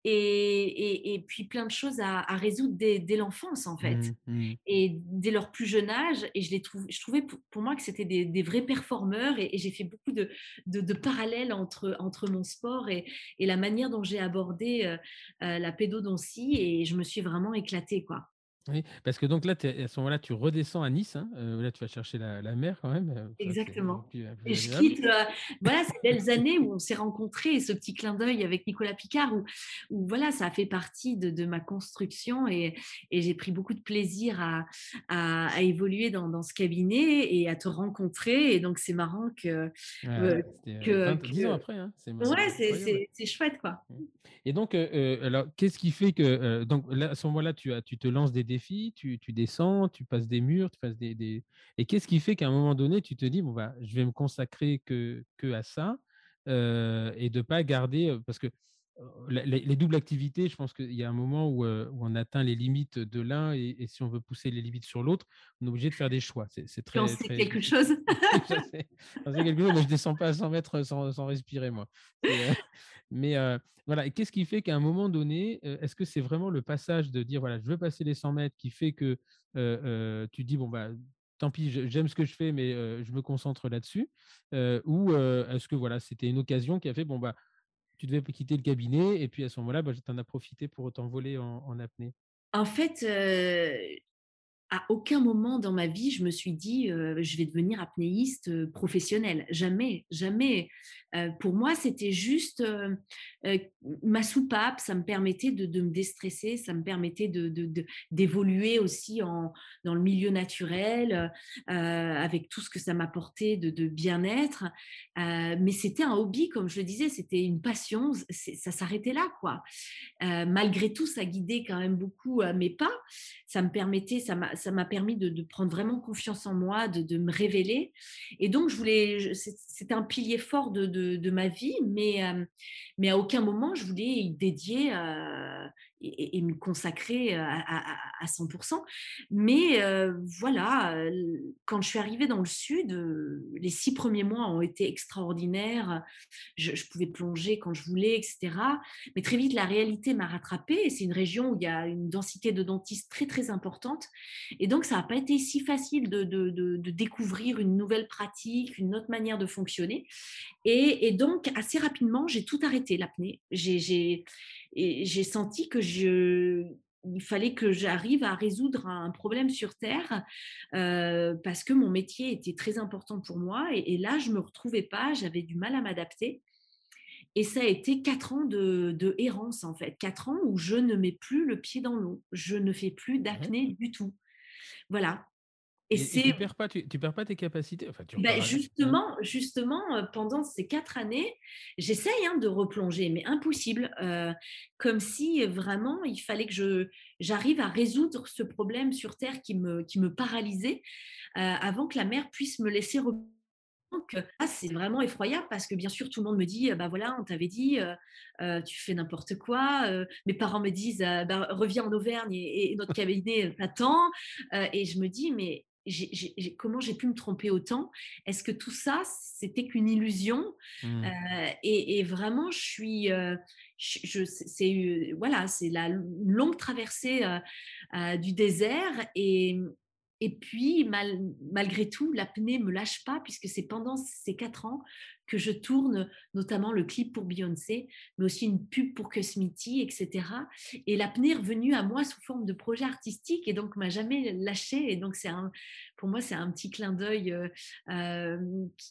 Speaker 2: Et, et, puis plein de choses à, résoudre dès, l'enfance, en fait. Mmh, mmh. Et dès leur plus jeune âge. Et je, les trouve, je trouvais pour, moi que c'était des, vrais performeurs. Et, j'ai fait beaucoup de, de, parallèles entre, entre mon sport et, la manière dont j'ai abordé la pédodontie. Et je me suis vraiment éclatée, quoi.
Speaker 1: Oui, parce que donc là, à ce moment-là, tu redescends à Nice. Hein, euh, là, tu vas chercher la, mer quand même. Euh,
Speaker 2: Exactement. et je quitte, euh, voilà, ces belles années où on s'est rencontrés, ce petit clin d'œil avec Nicolas Picard, où, où, voilà, ça a fait partie de, ma construction et, et j'ai pris beaucoup de plaisir à, à, évoluer dans, dans, ce cabinet et à te rencontrer. Et donc, c'est marrant que.
Speaker 1: que, 10 ans après. Hein,
Speaker 2: ouais, c'est chouette, quoi.
Speaker 1: Et donc, alors, qu'est-ce qui fait que. donc, là, à ce moment-là, tu, as, tu te lances des tu, descends, tu passes des murs, tu passes des, Et qu'est-ce qui fait qu'à un moment donné, tu te dis, bon, bah, je vais me consacrer que, à ça et de pas garder. Parce que les, doubles activités, je pense qu'il y a un moment où, on atteint les limites de l'un et, si on veut pousser les limites sur l'autre, on est obligé de faire des choix.
Speaker 2: C'est très. très... quelque chose.
Speaker 1: quelque chose, mais je descends pas à 100 mètres sans, sans respirer, moi. mais voilà, qu'est-ce qui fait qu'à un moment donné, est-ce que c'est vraiment le passage de dire, voilà, je veux passer les 100 mètres qui fait que tu dis, bon, bah, tant pis, j'aime ce que je fais, mais je me concentre là-dessus Ou est-ce que voilà, c'était une occasion qui a fait, bon, bah, tu devais quitter le cabinet et puis à ce moment-là, bah, tu profité pour t'envoler en, en apnée.
Speaker 2: En fait, à aucun moment dans ma vie, je me suis dit, je vais devenir apnéiste professionnel. Jamais, jamais. pour moi, c'était juste ma soupape. Ça me permettait de, me déstresser, ça me permettait d'évoluer aussi dans le milieu naturel, avec tout ce que ça m'apportait de, bien-être. mais c'était un hobby, comme je le disais, c'était une passion. Ça s'arrêtait là, quoi. malgré tout, ça guidait quand même beaucoup mes pas. Ça me permettait, ça m'a ça m'a permis de, prendre vraiment confiance en moi, de, me révéler. Et donc, je voulais, c'était un pilier fort de, ma vie, mais, euh, mais à aucun moment je voulais y dédier euh, et, me consacrer à, 100%. Mais voilà, quand je suis arrivée dans le sud, les six premiers mois ont été extraordinaires. Je, pouvais plonger quand je voulais, etc. Mais très vite, la réalité m'a rattrapée. C'est une région où il y a une densité de dentistes très, très importante. Et donc, ça n'a pas été si facile de, découvrir une nouvelle pratique, une autre manière de fonctionner. Et, et donc, assez rapidement, j'ai tout arrêté, l'apnée. J'ai et j'ai senti que je, il fallait que j'arrive à résoudre un problème sur Terre euh, parce que mon métier était très important pour moi. Et, là, je ne me retrouvais pas, j'avais du mal à m'adapter. Et ça a été quatre ans de, de, errance, en fait. Quatre ans où je ne mets plus le pied dans l'eau. Je ne fais plus d'apnée du tout. Voilà.
Speaker 1: Et, tu perds pas, tu, perds pas tes capacités. Enfin,
Speaker 2: bah, justement, justement, pendant ces quatre années, j'essaye hein, de replonger, mais impossible. comme si vraiment il fallait que je j'arrive à résoudre ce problème sur Terre qui me qui me paralysait avant que la mer puisse me laisser reprendre. Ah, c'est vraiment effroyable parce que bien sûr tout le monde me dit bah voilà on t'avait dit tu fais n'importe quoi mes parents me disent bah, reviens en Auvergne et, et notre cabinet t'attend et je me dis mais comment j'ai pu me tromper autant? Est-ce que tout ça, c'était qu'une illusion? Mmh. euh, et, vraiment, je suis, euh, je, c'est voilà, c'est la longue traversée euh, du désert et et puis, malgré tout, l'apnée me lâche pas, puisque c'est pendant ces quatre ans que je tourne, notamment le clip pour Beyoncé, mais aussi une pub pour Cosmiti, etc. Et l'apnée est revenue à moi sous forme de projet artistique et donc m'a jamais lâché. Et donc c'est un, pour moi, c'est un petit clin d'œil euh, euh,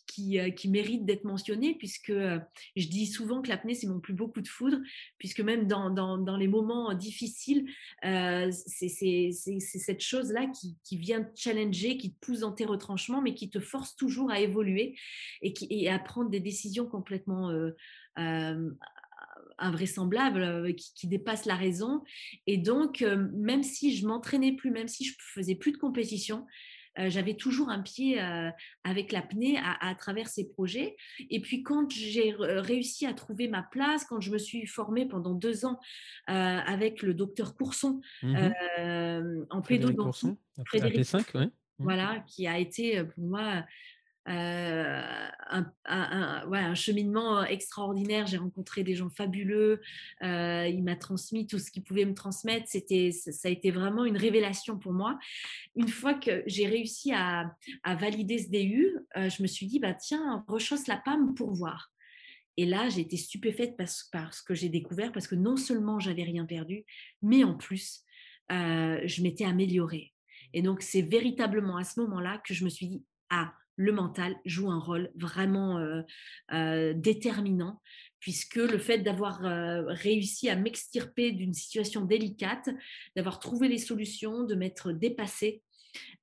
Speaker 2: qui, euh, qui, mérite d'être mentionné, puisque je dis souvent que l'apnée, c'est mon plus beau coup de foudre, puisque même dans, les moments difficiles, c'est cette chose-là qui, vient te challenger, qui te pousse dans tes retranchements, mais qui te force toujours à évoluer et, à prendre des décisions complètement invraisemblables qui, qui, dépassent la raison. Et donc, même si je m'entraînais plus, même si je faisais plus de compétition, euh, j'avais toujours un pied euh, avec l'apnée à, à, travers ces projets. Et puis quand j'ai réussi à trouver ma place, quand je me suis formée pendant deux ans euh, avec le docteur Courson mmh en pédodontie,
Speaker 1: Frédéric 5, ouais. Mmh.
Speaker 2: Voilà, qui a été pour moi euh, un, un, cheminement extraordinaire. J'ai rencontré des gens fabuleux. Euh, il m'a transmis tout ce qu'il pouvait me transmettre. C'était, ça a été vraiment une révélation pour moi. Une fois que j'ai réussi à, valider ce DU, euh, je me suis dit, bah, tiens, rechausse la PAM pour voir. Et là, j'ai été stupéfaite parce, parce que j'ai découvert, parce que non seulement j'avais rien perdu, mais en plus, je m'étais améliorée. Et donc, c'est véritablement à ce moment-là que je me suis dit, ah, le mental joue un rôle vraiment euh, euh, déterminant, puisque le fait d'avoir euh, réussi à m'extirper d'une situation délicate, d'avoir trouvé les solutions, de m'être dépassée,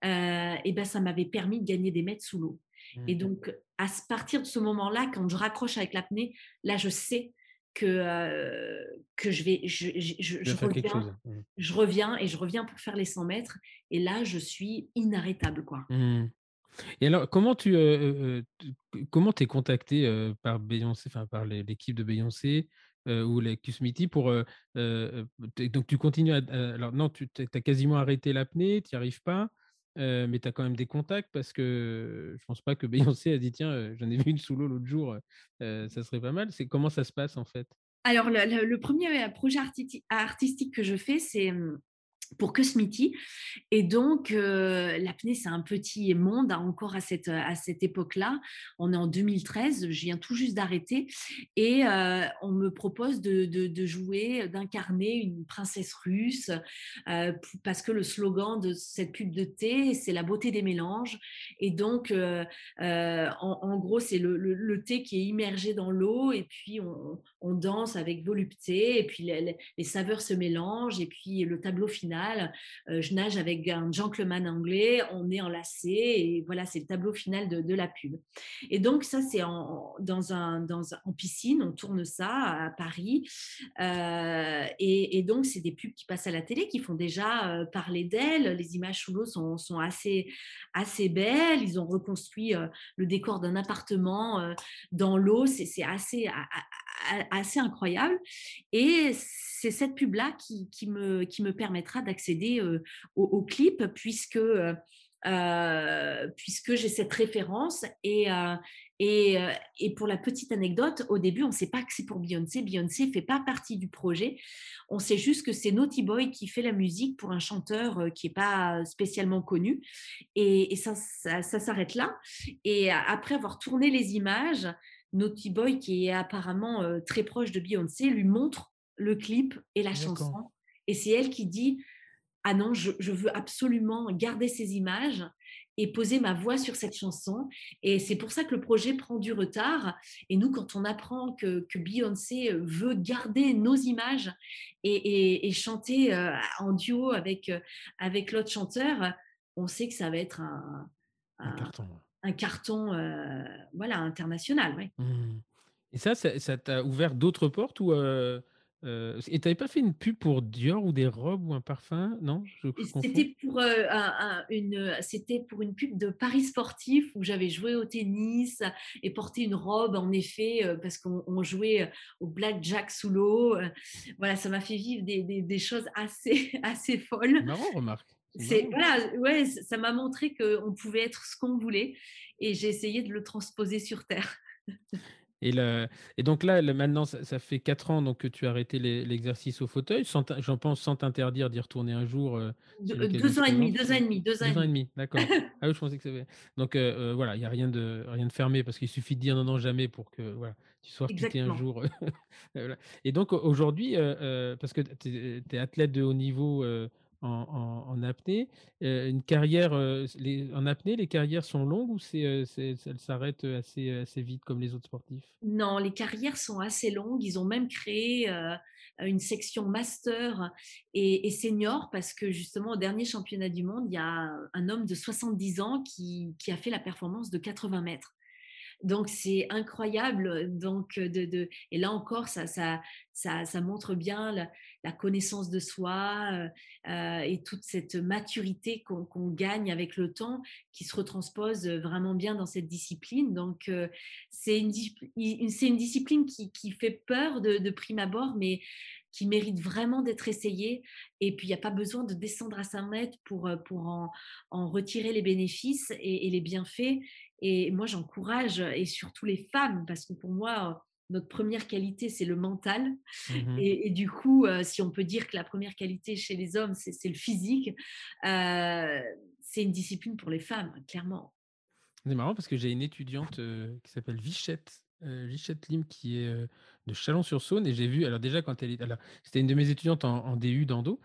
Speaker 2: et ben, ça m'avait permis de gagner des mètres sous l'eau. Et mmh. donc, à partir de ce moment-là, quand je raccroche avec l'apnée, là, je sais que, que je vais, je, je, reviens, mmh. je, reviens, et je reviens pour faire les 100 mètres. Et là, je suis inarrêtable, quoi. Mmh.
Speaker 1: Et alors, comment tu comment es contacté par Beyoncé, enfin par l'équipe de Beyoncé ou les Cusmiti pour donc tu continues à, alors non tu as quasiment arrêté l'apnée, tu n'y arrives pas, mais tu as quand même des contacts parce que je pense pas que Beyoncé a dit tiens j'en ai vu une sous l'eau l'autre jour, ça serait pas mal. C'est comment ça se passe en fait?
Speaker 2: Alors le, premier projet artistique que je fais c'est pour que Smithy. Et donc, euh, l'apnée, c'est un petit monde hein, encore à cette, à cette époque-là. On est en 2013, je viens tout juste d'arrêter. Et euh, on me propose de, de, jouer, d'incarner une princesse russe, euh, parce que le slogan de cette pub de thé, c'est la beauté des mélanges. Et donc, en, gros, c'est le, le, thé qui est immergé dans l'eau, et puis on, on, danse avec volupté, et puis les, les saveurs se mélangent, et puis le tableau final euh, je nage avec un gentleman anglais, on est enlacé et voilà, c'est le tableau final de, la pub. Et donc ça, c'est en, dans un, dans en piscine, on tourne ça à Paris. Euh, et, donc, c'est des pubs qui passent à la télé, qui font déjà euh, parler d'elles. Les images sous l'eau sont, assez, assez belles. Ils ont reconstruit le décor d'un appartement dans l'eau. C'est assez, assez incroyable. Et cette pub-là qui, qui, me, qui me permettra d'accéder au, clip, puisque, puisque j'ai cette référence. Et, et, et, pour la petite anecdote, au début, on ne sait pas que c'est pour Beyoncé. Beyoncé ne fait pas partie du projet. On sait juste que c'est Naughty Boy qui fait la musique pour un chanteur qui n'est pas spécialement connu. Et, ça, ça s'arrête là. Et après avoir tourné les images, Naughty Boy, qui est apparemment très proche de Beyoncé, lui montre le clip et la chanson. Et c'est elle qui dit Ah non, je, veux absolument garder ces images et poser ma voix sur cette chanson. Et c'est pour ça que le projet prend du retard. Et nous, quand on apprend que, Beyoncé veut garder nos images et, chanter en duo avec, avec l'autre chanteur, on sait que ça va être un, un carton, voilà, international. Ouais.
Speaker 1: Mmh. Et ça, ça t'a ouvert d'autres portes ou euh, et tu n'avais pas fait une pub pour Dior ou des robes ou un parfum, non
Speaker 2: C'était pour, euh, une, c'était pour une pub de Paris sportif où j'avais joué au tennis et porté une robe, en effet, euh, parce qu'on jouait au blackjack sous l'eau. Voilà, ça m'a fait vivre des, des, choses assez, assez folles.
Speaker 1: Marrant, remarque.
Speaker 2: C'est, voilà, ouais, ça m'a montré qu'on pouvait être ce qu'on voulait et j'ai essayé de le transposer sur Terre.
Speaker 1: Et, le, et donc là, maintenant, ça, fait 4 ans donc, que tu as arrêté l'exercice au fauteuil, j'en pense sans t'interdire d'y retourner un jour. Euh,
Speaker 2: deux, ans et demi, deux ans et demi, deux ans,
Speaker 1: et demi. d'accord. ah oui, je pensais que ça Donc euh, euh, voilà, il n'y a rien de, rien de fermé parce qu'il suffit de dire non, non, jamais pour que voilà, tu sois quitté un jour. Et donc aujourd'hui, parce que tu es, athlète de haut niveau en, apnée. une carrière en apnée, les carrières sont longues ou c'est, elles s'arrêtent assez, assez vite comme les autres sportifs?
Speaker 2: Non, les carrières sont assez longues. Ils ont même créé une section master et, senior parce que justement au dernier championnat du monde, il y a un homme de 70 ans qui, qui a fait la performance de 80 mètres. Donc c'est incroyable. Donc de, et là encore, ça, ça, ça, montre bien connaissance de soi euh, euh, et toute cette maturité qu'on gagne avec le temps, qui se retranspose vraiment bien dans cette discipline. Donc euh, c'est une, une, discipline qui, qui, fait peur de, prime abord, mais qui mérite vraiment d'être essayée. Et puis, il n'y a pas besoin de descendre à 5 mètres pour, pour en, en retirer les bénéfices et les bienfaits. Et moi, j'encourage, et surtout les femmes, parce que pour moi, notre première qualité, c'est le mental. Mmh et, du coup, euh, si on peut dire que la première qualité chez les hommes, c'est le physique, euh, c'est une discipline pour les femmes, clairement.
Speaker 1: C'est marrant parce que j'ai une étudiante euh, qui s'appelle Vichette, Vichette Lim, qui est de Chalon-sur-Saône. Et j'ai vu, alors déjà, quand elle est. C'était une de mes étudiantes en, en DU d'Ando.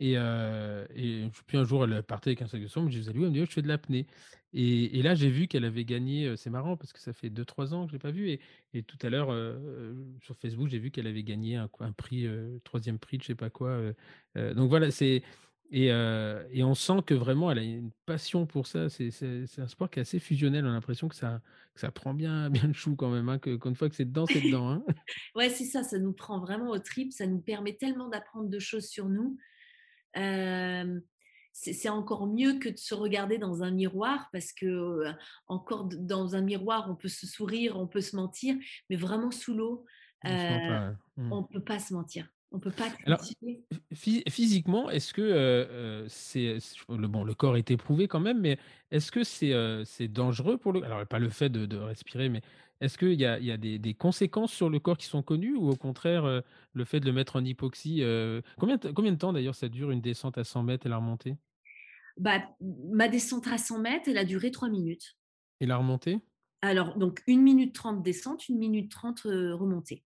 Speaker 1: Et, et puis un jour, elle partait avec un sac de sombre. Je disais, oui, elle me dit, je fais de l'apnée. Et, là, j'ai vu qu'elle avait gagné. C'est marrant parce que ça fait 2-3 ans que je ne l'ai pas vu. Et, tout à l'heure, sur Facebook, j'ai vu qu'elle avait gagné un, prix, troisième prix je ne sais pas quoi. donc voilà, c'est. Et, on sent que vraiment, elle a une passion pour ça. C'est un sport qui est assez fusionnel. On a l'impression que ça, ça prend bien, bien le chou quand même. Hein, qu'une fois que c'est dedans, c'est dedans. Hein.
Speaker 2: ouais, c'est ça. Ça nous prend vraiment au trip. Ça nous permet tellement d'apprendre de choses sur nous c'est encore mieux que de se regarder dans un miroir parce que encore dans un miroir on peut se sourire, on peut se mentir, mais vraiment sous l'eau, mmh. on ne peut pas se mentir. On peut pas.
Speaker 1: Alors, physiquement, est-ce que c'est le bon, le corps est éprouvé quand même, mais est-ce que c'est c'est dangereux pour le alors pas le fait de, de respirer, mais est-ce qu'il y a, y a des, des, conséquences sur le corps qui sont connues ou au contraire le fait de le mettre en hypoxie combien, combien de temps d'ailleurs ça dure une descente à 100 mètres et la remontée?
Speaker 2: Bah, ma descente à 100 mètres, elle a duré 3 minutes.
Speaker 1: Et la remontée?
Speaker 2: Alors, donc 1 minute 30 descente, 1 minute 30 remontée.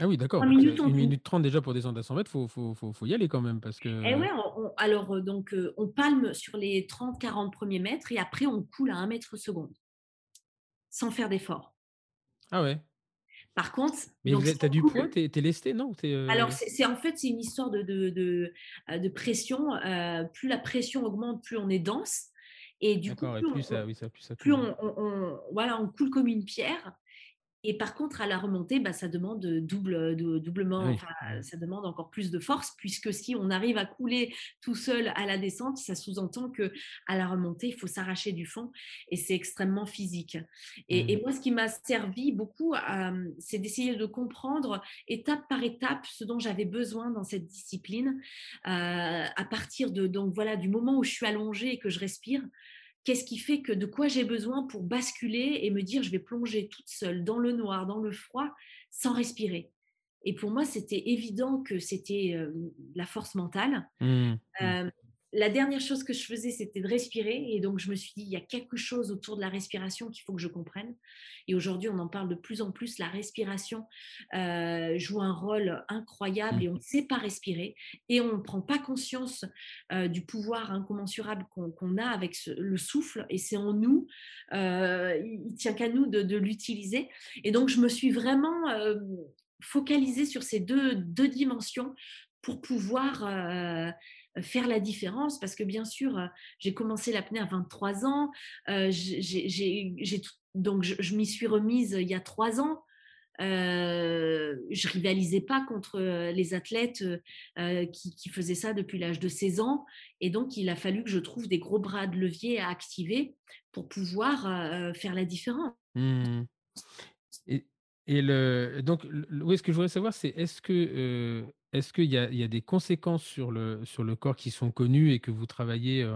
Speaker 1: Ah oui, d'accord. 1 minute 30 déjà pour descendre à 100 mètres, il faut, faut, faut, y aller quand même. Parce que...
Speaker 2: Eh ouais, alors donc on palme sur les 30-40 premiers mètres et après on coule à 1 mètre seconde sans faire d'effort.
Speaker 1: Ah ouais.
Speaker 2: Par contre,
Speaker 1: mais tu as du poids, tu es, lesté, non?
Speaker 2: Alors c'est en fait c'est une histoire de, de, de, de pression. plus la pression augmente, plus on est dense. Et du coup, plus, ça, oui, ça, plus, ça plus on, on, voilà, on coule comme une pierre. Et par contre, à la remontée, bah, ça demande double, doublement, ça demande encore plus de force, puisque si on arrive à couler tout seul à la descente, ça sous-entend que à la remontée, il faut s'arracher du fond, et c'est extrêmement physique. Et, mmh. moi, ce qui m'a servi beaucoup, c'est d'essayer de comprendre étape par étape ce dont j'avais besoin dans cette discipline, à partir de donc voilà du moment où je suis allongée et que je respire Qu'est-ce qui fait que de quoi j'ai besoin pour basculer et me dire je vais plonger toute seule dans le noir, dans le froid, sans respirer? Et pour moi, c'était évident que c'était la force mentale. Mmh, mmh la dernière chose que je faisais, c'était de respirer. Et donc, je me suis dit, il y a quelque chose autour de la respiration qu'il faut que je comprenne. Et aujourd'hui, on en parle de plus en plus. La respiration euh, joue un rôle incroyable et on ne sait pas respirer. Et on ne prend pas conscience euh, du pouvoir incommensurable qu'on a avec le souffle. Et c'est en nous. Euh, il tient qu'à nous de, l'utiliser. Et donc, je me suis vraiment focalisée sur ces deux, deux dimensions pour pouvoir faire la différence parce que bien sûr, euh, j'ai commencé l'apnée à 23 ans, euh, donc je, m'y suis remise il y a trois ans. Euh, je rivalisais pas contre euh, les athlètes qui, faisaient ça depuis l'âge de 16 ans. Et donc, il a fallu que je trouve des gros bras de levier à activer pour pouvoir faire la différence. Mmh.
Speaker 1: Et, et le, donc, ce que je voudrais savoir, c'est est-ce que est-ce qu'il y, a des conséquences sur le, sur le corps qui sont connues et que vous travaillez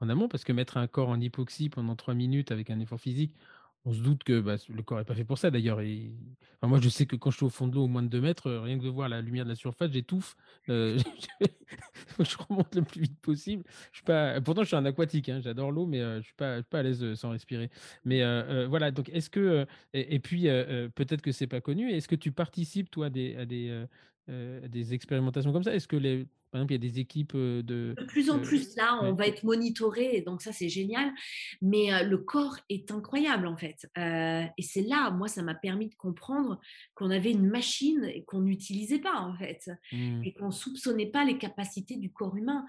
Speaker 1: en amont? Parce que mettre un corps en hypoxie pendant trois minutes avec un effort physique, on se doute que bah, le corps n'est pas fait pour ça d'ailleurs. Moi, je sais que quand je suis au fond de l'eau au moins de 2 mètres, euh, rien que de voir la lumière de la surface, j'étouffe. Euh, je remonte le plus vite possible. Je suis pas... Pourtant, je suis un aquatique, hein, j'adore l'eau, mais je ne suis, pas, pas à l'aise sans respirer. Mais voilà, donc est-ce que. Et, puis, peut-être que c'est pas connu, est-ce que tu participes, toi, à des, des expérimentations comme ça? Est-ce que les par exemple, il y a des équipes de.
Speaker 2: De plus en plus, là, on va être monitoré, donc ça, c'est génial. Mais le corps est incroyable, en fait. et c'est là, moi, ça m'a permis de comprendre qu'on avait une machine et qu'on n'utilisait pas, en fait. Mmh. Et qu'on ne soupçonnait pas les capacités du corps humain.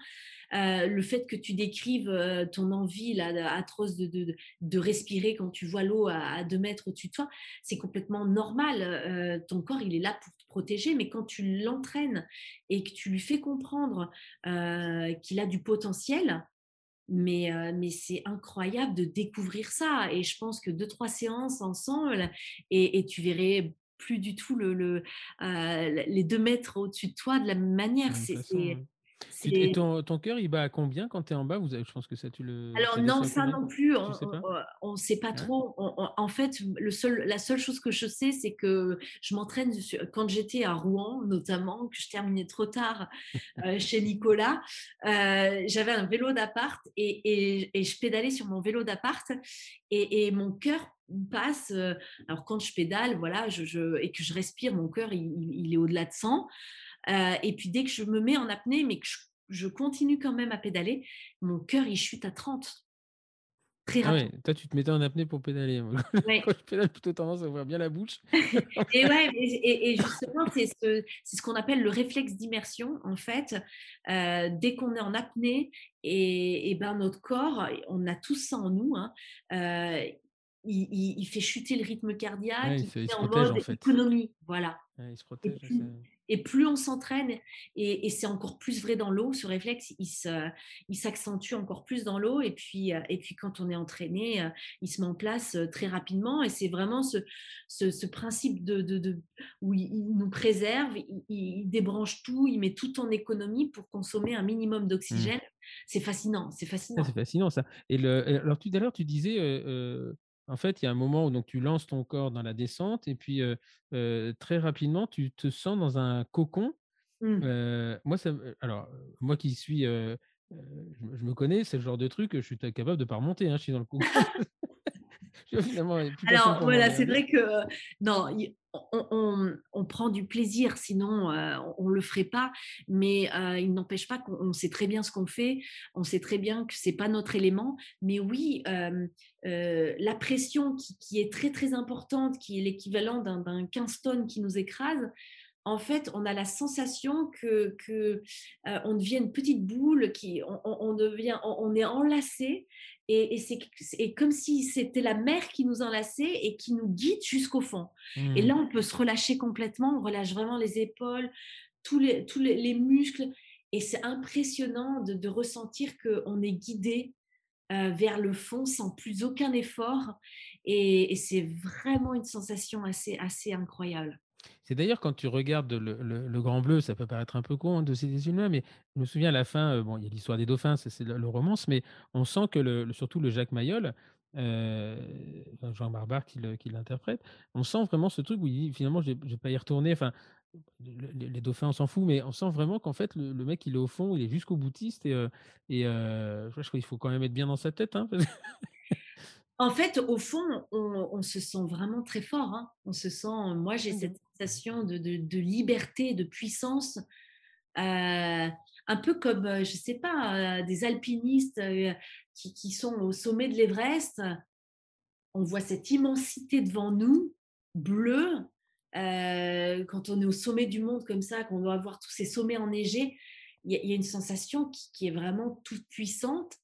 Speaker 2: le fait que tu décrives ton envie là, atroce de, de, de, respirer quand tu vois l'eau à, deux mètres au-dessus de toi, c'est complètement normal. ton corps, il est là pour protéger, mais quand tu l'entraînes et que tu lui fais comprendre qu'il a du potentiel, mais, mais c'est incroyable de découvrir ça. Et je pense que deux, trois séances ensemble, et, et tu verrais plus du tout le, les deux mètres au-dessus de toi de la même manière. C'est
Speaker 1: et ton, ton cœur, il bat à combien quand tu es en bas? Vous Je pense que ça, tu le.
Speaker 2: Alors, non, ça non plus. On ne sait pas trop. en fait, le seul, la seule chose que je sais, c'est que je m'entraîne quand j'étais à Rouen, notamment, que je terminais trop tard euh, chez Nicolas. Euh, j'avais un vélo d'appart et, et, je pédalais sur mon vélo d'appart et, et mon cœur passe. Euh, alors, quand je pédale, voilà, je, et que je respire, mon cœur, il, il est au-delà de 100. Euh, et puis dès que je me mets en apnée, mais que je, continue quand même à pédaler, mon cœur il chute à 30.
Speaker 1: Très ah ouais, toi, tu te mettais en apnée pour pédaler. Quand je pédale, plutôt tendance à ouvrir bien la bouche.
Speaker 2: et, ouais, et, justement, c'est ce, ce qu'on appelle le réflexe d'immersion. En fait, euh, dès qu'on est en apnée, et, ben notre corps, on a tout ça en nous, hein, euh, il, il, fait chuter le rythme cardiaque, il, fait, en mode économie. Voilà.
Speaker 1: il se protège.
Speaker 2: Et plus on s'entraîne, et, c'est encore plus vrai dans l'eau, ce réflexe, il s'accentue encore plus dans l'eau. Et puis, euh, et puis quand on est entraîné, euh, il se met en place euh, très rapidement. Et c'est vraiment ce, ce, principe de, de, où il, nous préserve, il, débranche tout, il met tout en économie pour consommer un minimum mmh. d'oxygène. C'est fascinant, c'est fascinant.
Speaker 1: c'est fascinant ça. Et le, alors tout à l'heure, tu disais, en fait, il y a un moment où donc, tu lances ton corps dans la descente et puis très rapidement, tu te sens dans un cocon. Mmh. moi, ça, alors, moi qui suis, je, me connais, c'est le genre de truc, je suis capable de ne pas remonter. Hein, je suis dans le cocon.
Speaker 2: Alors voilà, c'est vrai que non, on, prend du plaisir, sinon on ne le ferait pas. Mais il n'empêche pas qu'on sait très bien ce qu'on fait, on sait très bien que c'est pas notre élément. Mais oui, la pression qui, est très très importante, qui est l'équivalent d'un 15 tonnes qui nous écrase, en fait, on a la sensation que, on devient une petite boule, qui, on, devient, on, est enlacé et, c'est comme si c'était la mer qui nous enlaçait et qui nous guide jusqu'au fond. Et là, mmh. on peut se relâcher complètement, on relâche vraiment les épaules, tous les, tous les, muscles. Et c'est impressionnant de, de ressentir qu'on est guidé euh, vers le fond sans plus aucun effort. Et, c'est vraiment une sensation assez, assez incroyable.
Speaker 1: C'est d'ailleurs quand tu regardes le, Grand Bleu, ça peut paraître un peu con hein, de ces humains, mais je me souviens à la fin, euh, bon, il y a l'histoire des dauphins, c'est le, romance, mais on sent que le, surtout le Jacques Mayol, euh, Jean Barbare qui l'interprète, on sent vraiment ce truc où il dit finalement je ne vais pas y retourner. Enfin, les, dauphins, on s'en fout, mais on sent vraiment qu'en fait le, mec il est au fond, il est jusqu'au boutiste et, euh, et je crois qu'il faut quand même être bien dans sa tête. Hein,
Speaker 2: En fait, au fond, on, se sent vraiment très fort. Hein. On se sent, moi j'ai mmh cette sensation de, liberté, de puissance, euh, un peu comme, euh, je ne sais pas, euh, des alpinistes qui, sont au sommet de l'Everest. On voit cette immensité devant nous, bleue. quand on est au sommet du monde comme ça, qu'on doit avoir tous ces sommets enneigés, il y, a une sensation qui est vraiment toute puissante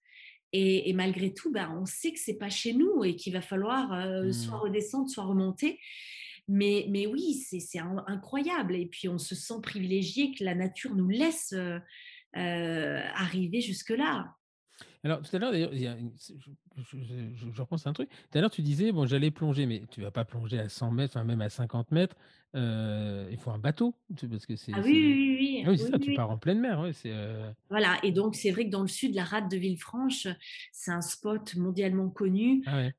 Speaker 2: et, malgré tout, bah, on sait que c'est pas chez nous et qu'il va falloir euh, soit mmh. redescendre, soit remonter. Mais, mais oui, c'est incroyable. Et puis on se sent privilégié que la nature nous laisse euh, euh, arriver jusque-là.
Speaker 1: Alors, tout à l'heure, d'ailleurs, je, je, repense à un truc. Tout à l'heure, tu disais, bon, j'allais plonger, mais tu vas pas plonger à 100 mètres, enfin même à 50 mètres. Il faut un bateau, parce que c'est
Speaker 2: Ah oui, oui, oui,
Speaker 1: ah oui,
Speaker 2: oui,
Speaker 1: c'est
Speaker 2: oui,
Speaker 1: ça, tu
Speaker 2: oui.
Speaker 1: pars en pleine mer, c'est,
Speaker 2: Voilà et donc c'est vrai que dans le sud, la rade de Villefranche, c'est un spot mondialement connu.
Speaker 1: ah ouais,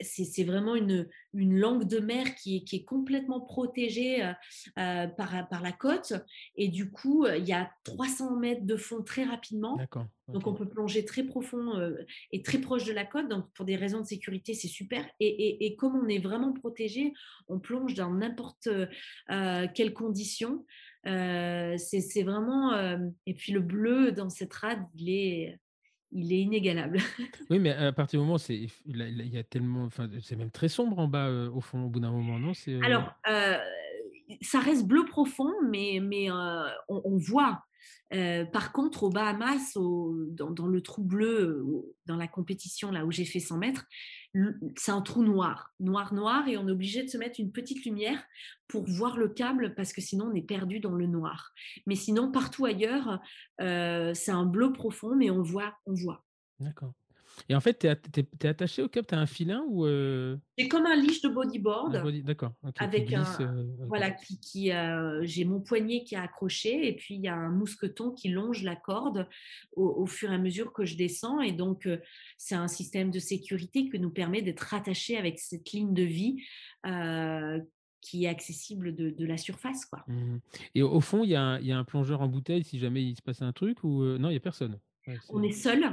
Speaker 2: c'est c'est vraiment une une langue de mer qui est qui est complètement protégée, par par la côte et du coup, il y a 300 mètres de fond très rapidement.
Speaker 1: d'accord,
Speaker 2: Donc on peut plonger très profond, et très proche de la côte, donc pour des raisons de sécurité, c'est super et et et comme on est vraiment protégé, on plonge dans n'importe, quelles conditions. Heu, c'est c'est vraiment, hem et puis le bleu dans cette rade, il est il est inégalable.
Speaker 1: Oui, mais à partir du moment où c'est il y a tellement enfin, c'est même très sombre en bas, heu, au fond, au bout d'un moment, non? C'est,
Speaker 2: Alors, ça reste bleu profond, mais mais, on voit. Heu, par contre, aux Bahamas, dans le trou bleu, dans la compétition là où j'ai fait 100 mètres, c'est un trou noir, noir, noir et on est obligé de se mettre une petite lumière pour voir le câble parce que sinon on est perdu dans le noir. Mais sinon partout ailleurs, heu, c'est un bleu profond, mais on voit on voit.
Speaker 1: d'accord et en fait, tu es attaché au câble, tu as un filin ou, heu,
Speaker 2: C'est comme un leash de bodyboard
Speaker 1: body d'accord, qui
Speaker 2: Avec
Speaker 1: glisse,
Speaker 2: un
Speaker 1: heu, OK.
Speaker 2: voilà, qui qui, heu, j'ai mon poignet qui est accroché et puis il y a un mousqueton qui longe la corde au au fur et à mesure que je descends et donc c'est un système de sécurité qui nous permet d'être rattachés avec cette ligne de vie, qui est accessible de de la surface, quoi.
Speaker 1: Mmh et au fond, il y a un il y a un plongeur en bouteille si jamais il se passe un truc ou, non, il y a personne?
Speaker 2: On est seul.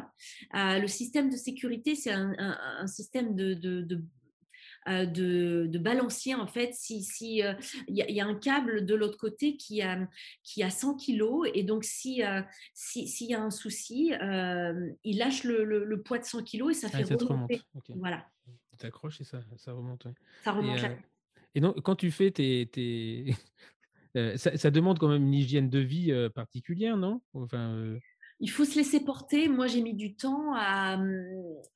Speaker 2: Heu, le système de sécurité, c'est un un un système de de de heu, de de balancier en fait. Si il y a il y a un câble de l'autre côté qui a qui a 100 kilogrammes et donc si, si s'il y a un souci, il lâche le le le poids de 100 kilogrammes et ça
Speaker 1: ah,
Speaker 2: fait
Speaker 1: ça
Speaker 2: remonter. Voilà,
Speaker 1: Tu t'accroches et ça ça remonte, ouais
Speaker 2: ça
Speaker 1: et
Speaker 2: remonte
Speaker 1: et donc quand tu fais tes tes ça ça demande quand même une hygiène de vie, particulière, non? Enfin,
Speaker 2: Il faut se laisser porter. Moi, j'ai mis du temps à,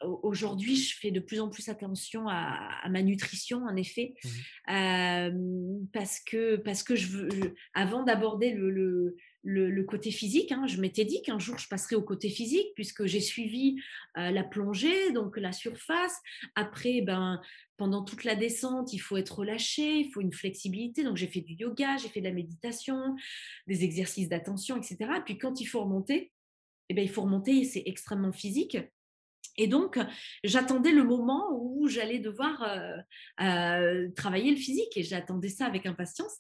Speaker 2: au aujourd'hui, je fais de plus en plus attention à à ma nutrition, en effet,
Speaker 1: mmh mh.
Speaker 2: hem, parce que parce que je veux je avant d'aborder le le le le côté physique, hein, je m'étais dit qu'un jour je passerais au côté physique puisque j'ai suivi, heu, la plongée, donc la surface. Après, ben, pendant toute la descente, il faut être relâché, il faut une flexibilité, donc j'ai fait du yoga, j'ai fait de la méditation, des exercices d'attention et cetera. Puis quand il faut remonter, eh ben, il faut remonter, c'est extrêmement physique. Et donc, j'attendais le moment où j'allais devoir euh, euh, travailler le physique et j'attendais ça avec impatience.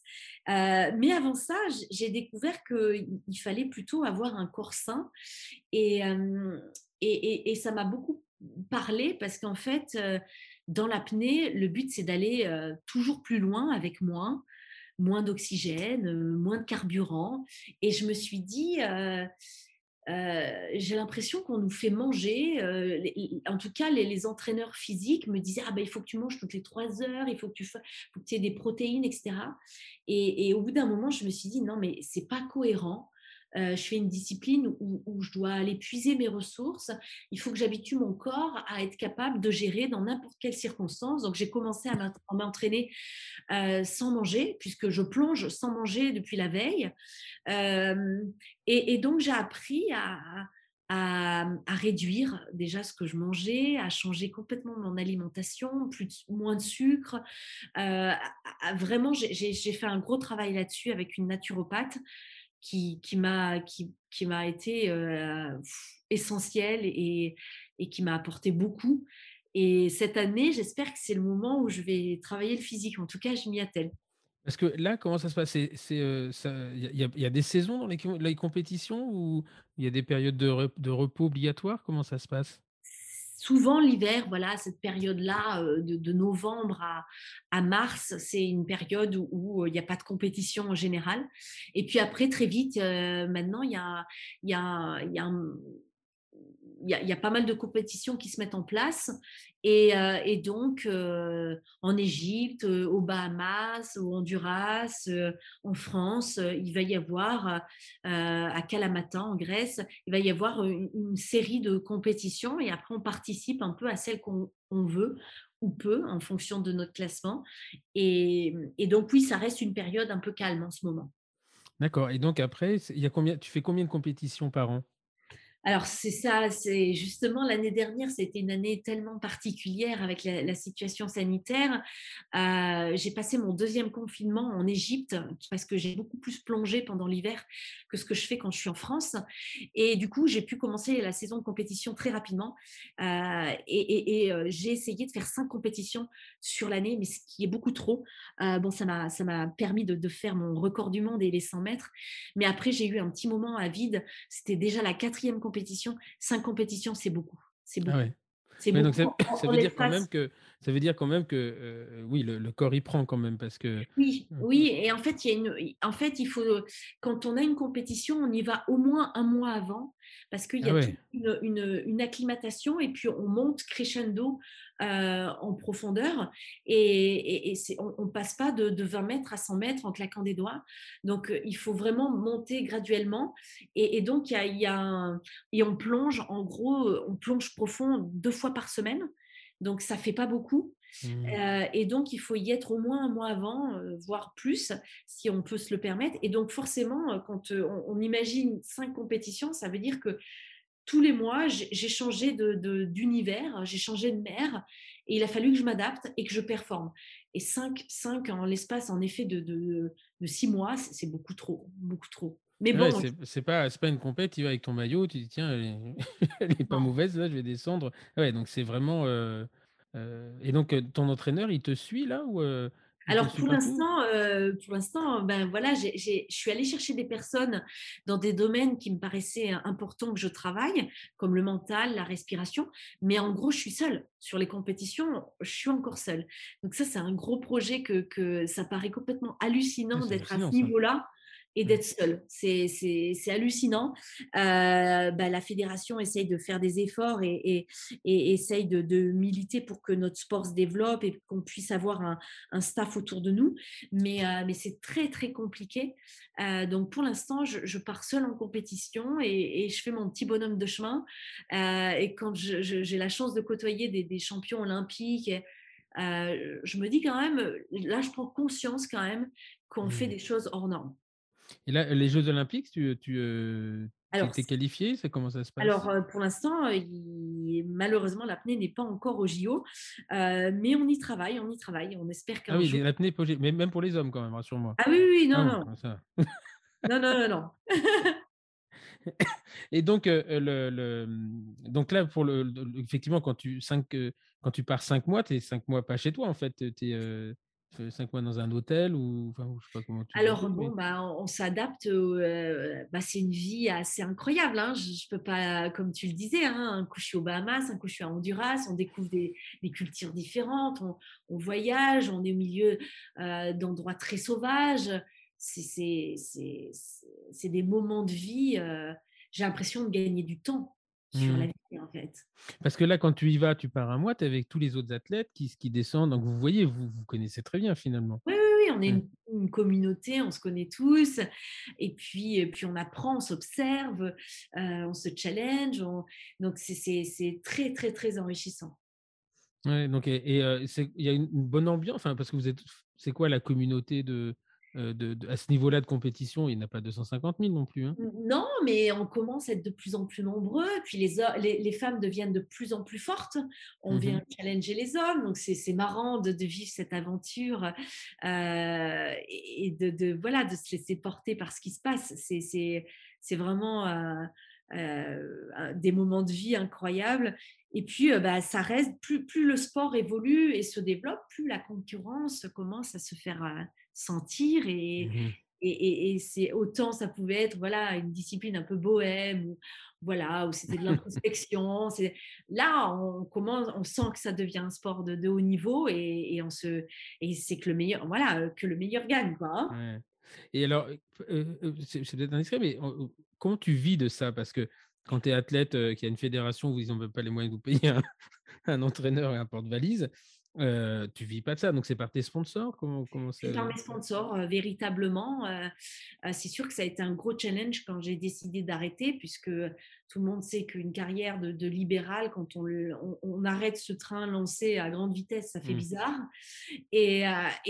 Speaker 2: Euh, mais avant ça, j'ai découvert qu'il fallait plutôt avoir un corps sain et, et, ça m'a beaucoup parlé parce qu'en fait, dans l'apnée, le but c'est d'aller toujours plus loin avec moins, moins d'oxygène, moins de carburant. Et je me suis dit, euh, j'ai l'impression qu'on nous fait manger, les en tout cas les entraîneurs physiques me disaient: «Ah ben il faut que tu manges toutes les 3 heures, il faut que tu aies des protéines et cetera» et et au bout d'un moment, je me suis dit: «Non mais c'est pas cohérent, heu, je fais une discipline où je dois aller puiser mes ressources. Il faut que j'habitue mon corps à être capable de gérer dans n'importe quelle circonstance». Donc j'ai commencé à m'entraîner, heu, sans manger puisque je plonge sans manger depuis la veille. Hem et donc j'ai appris à réduire déjà ce que je mangeais, à changer complètement mon alimentation, moins de sucre, vraiment j'ai fait un gros travail là-dessus avec une naturopathe qui qui m'a qui qui m'a été, heu, essentielle et et qui m'a apporté beaucoup et cette année, j'espère que c'est le moment où je vais travailler le physique. En tout cas, je m'y attelle.
Speaker 1: parce que là, comment ça se passe? Ça il y y a des saisons dans les les compétitions ou il y a des périodes de de repos obligatoires? Comment ça se passe?
Speaker 2: Souvent l'hiver, voilà, cette période-là, heu, de novembre à mars, c'est une période où où, il y a pas de compétition en général. Et puis après très vite, heu, maintenant il y a y a y a un y a il y a pas mal de compétitions qui se mettent en place et et donc heu, en Égypte, heu, aux Bahamas, au Honduras, en France, il va y avoir, à Kalamata en Grèce, il va y avoir, une série de compétitions et après on participe un peu à celle qu'on on veut ou peut en fonction de notre classement et et donc oui, ça reste une période un peu calme en ce moment.
Speaker 1: D'accord et donc après, y a combien tu fais combien de compétitions par an?
Speaker 2: Alors c'est ça, c'est justement l'année dernière, c'était une année tellement particulière avec la, situation sanitaire. Euh, j'ai passé mon deuxième confinement en Égypte parce que j'ai beaucoup plus plongé pendant l'hiver que ce que je fais quand je suis en France. Et du coup, j'ai pu commencer la saison de compétition très rapidement. Euh, et, euh, j'ai essayé de faire cinq compétitions sur l'année, mais ce qui est beaucoup trop. bon, ça m'a ça m'a permis de, de, faire mon record du monde et les 100 mètres. Mais après, j'ai eu un petit moment à vide. C'était déjà la quatrième compétition compétitions, cinq compétitions, c'est beaucoup. C'est
Speaker 1: ah beaucoup. C'est donc ça, veut dire quand même que ça veut dire quand même que euh, oui le, corps y prend quand même parce que
Speaker 2: oui oui et en fait il y a une en fait il faut quand on a une compétition on y va au moins un mois avant parce qu'il y a ah une, une, acclimatation et puis on monte crescendo euh, en profondeur et, on ne passe pas de, 20 mètres à 100 mètres en claquant des doigts. Donc euh, il faut vraiment monter graduellement et, donc il y a, et on plonge en gros, on plonge profond deux fois par semaine. Donc ça fait pas beaucoup. Mmh. Euh, et donc, il faut y être au moins un mois avant, voire plus, si on peut se le permettre. Et donc, forcément, quand on, imagine cinq compétitions, ça veut dire que tous les mois, j'ai changé d'univers, j'ai changé de mer, et il a fallu que je m'adapte et que je performe. Et 5, cinq en l'espace, en effet, de, de, six mois, c'est beaucoup trop, beaucoup trop.
Speaker 1: Mais bon, c'est pas, pas une compète, tu vas avec ton maillot, tu dis tiens, elle est, pas mauvaise, là, je vais descendre. Ouais, donc c'est vraiment. Euh, euh, et donc, ton entraîneur, il te suit là ou
Speaker 2: alors pour l'instant, euh, pour l'instant, ben voilà, je suis allée chercher des personnes dans des domaines qui me paraissaient importants que je travaille, comme le mental, la respiration. Mais en gros, je suis seule sur les compétitions. Je suis encore seule. Donc ça, c'est un gros projet que, que ça paraît complètement hallucinant d'être à ce niveau-là et mmh. d'être seul. C'est hallucinant. Euh, bah, la fédération essaye de faire des efforts et, et, essaye de, de, militer pour que notre sport se développe et qu'on puisse avoir un, un, staff autour de nous. Mais, euh, mais c'est très, très compliqué. Euh, donc, pour l'instant, je, je, pars seule en compétition et, je fais mon petit bonhomme de chemin. et quand j'ai la chance de côtoyer des, des champions olympiques, je me dis quand même, là, je prends conscience quand même qu'on fait mmh. des choses hors normes.
Speaker 1: Et là, les Jeux Olympiques, tu, tu euh, es qualifié comment ça se passe?
Speaker 2: Alors, pour l'instant, malheureusement, l'apnée n'est pas encore au JO, euh, mais on y travaille, on y travaille. On espère qu'un
Speaker 1: Ah oui, l'apnée, mais même pour les hommes quand même, rassure-moi.
Speaker 2: Ah oui, oui, non, ah non. non, non, non, non.
Speaker 1: Et donc, le, le, donc là, pour le, effectivement, quand tu, cinq, quand tu pars cinq mois, tu es cinq mois pas chez toi, en fait. Tu es, cinq mois dans un hôtel ou enfin, je sais pas comment tu
Speaker 2: Alors bon, bah, on, s'adapte. Euh, bah, c'est une vie assez incroyable. Hein. Je, ne peux pas, comme tu le disais, hein, un coup je suis aux Bahamas, un coup je suis à Honduras. On découvre des, cultures différentes. On, voyage. On est au milieu euh, d'endroits très sauvages. C'est des moments de vie. Euh, j'ai l'impression de gagner du temps sur la mmh. vie, en fait.
Speaker 1: Parce que là, quand tu y vas, tu pars un mois, tu es avec tous les autres athlètes qui, qui descendent. Donc, vous voyez, vous vous connaissez très bien finalement.
Speaker 2: Oui, oui, oui. On est mmh. une, communauté, on se connaît tous. Et puis, et puis on apprend, on s'observe, euh, on se challenge. Donc, c'est très, très, très enrichissant.
Speaker 1: Ouais, donc, et euh, il y a une bonne ambiance, enfin, parce que vous êtes, c'est quoi la communauté de, euh, à ce niveau-là de compétition, il n'y a pas 250 000 non plus. Hein.
Speaker 2: Non, mais on commence à être de plus en plus nombreux. Puis les, les, femmes deviennent de plus en plus fortes. On mmh vient challenger les hommes. Donc c'est marrant de, vivre cette aventure euh, et de, voilà, de se laisser porter par ce qui se passe. C'est vraiment euh, des moments de vie incroyables. Et puis, bah, ça reste, plus, plus le sport évolue et se développe, plus la concurrence commence à se faire sentir et, mmh et, et, c'est autant ça pouvait être voilà une discipline un peu bohème ou voilà où c'était de l'introspection là on commence on sent que ça devient un sport de, de haut niveau et, et on se et c'est que le meilleur voilà que le meilleur gagne quoi.
Speaker 1: Et alors c'est peut-être indiscret mais comment tu vis de ça? Parce que quand tu es athlète qui a une fédération où ils n'ont pas les moyens de vous payer un, un entraîneur et un porte-valise euh, tu vis pas de ça, donc c'est par tes sponsors comment, comment
Speaker 2: C'est par mes sponsors, euh, véritablement. Euh, c'est sûr que ça a été un gros challenge quand j'ai décidé d'arrêter, puisque tout le monde sait qu'une carrière de, libéral, quand on, arrête ce train lancé à grande vitesse, ça fait mmh. bizarre. Et,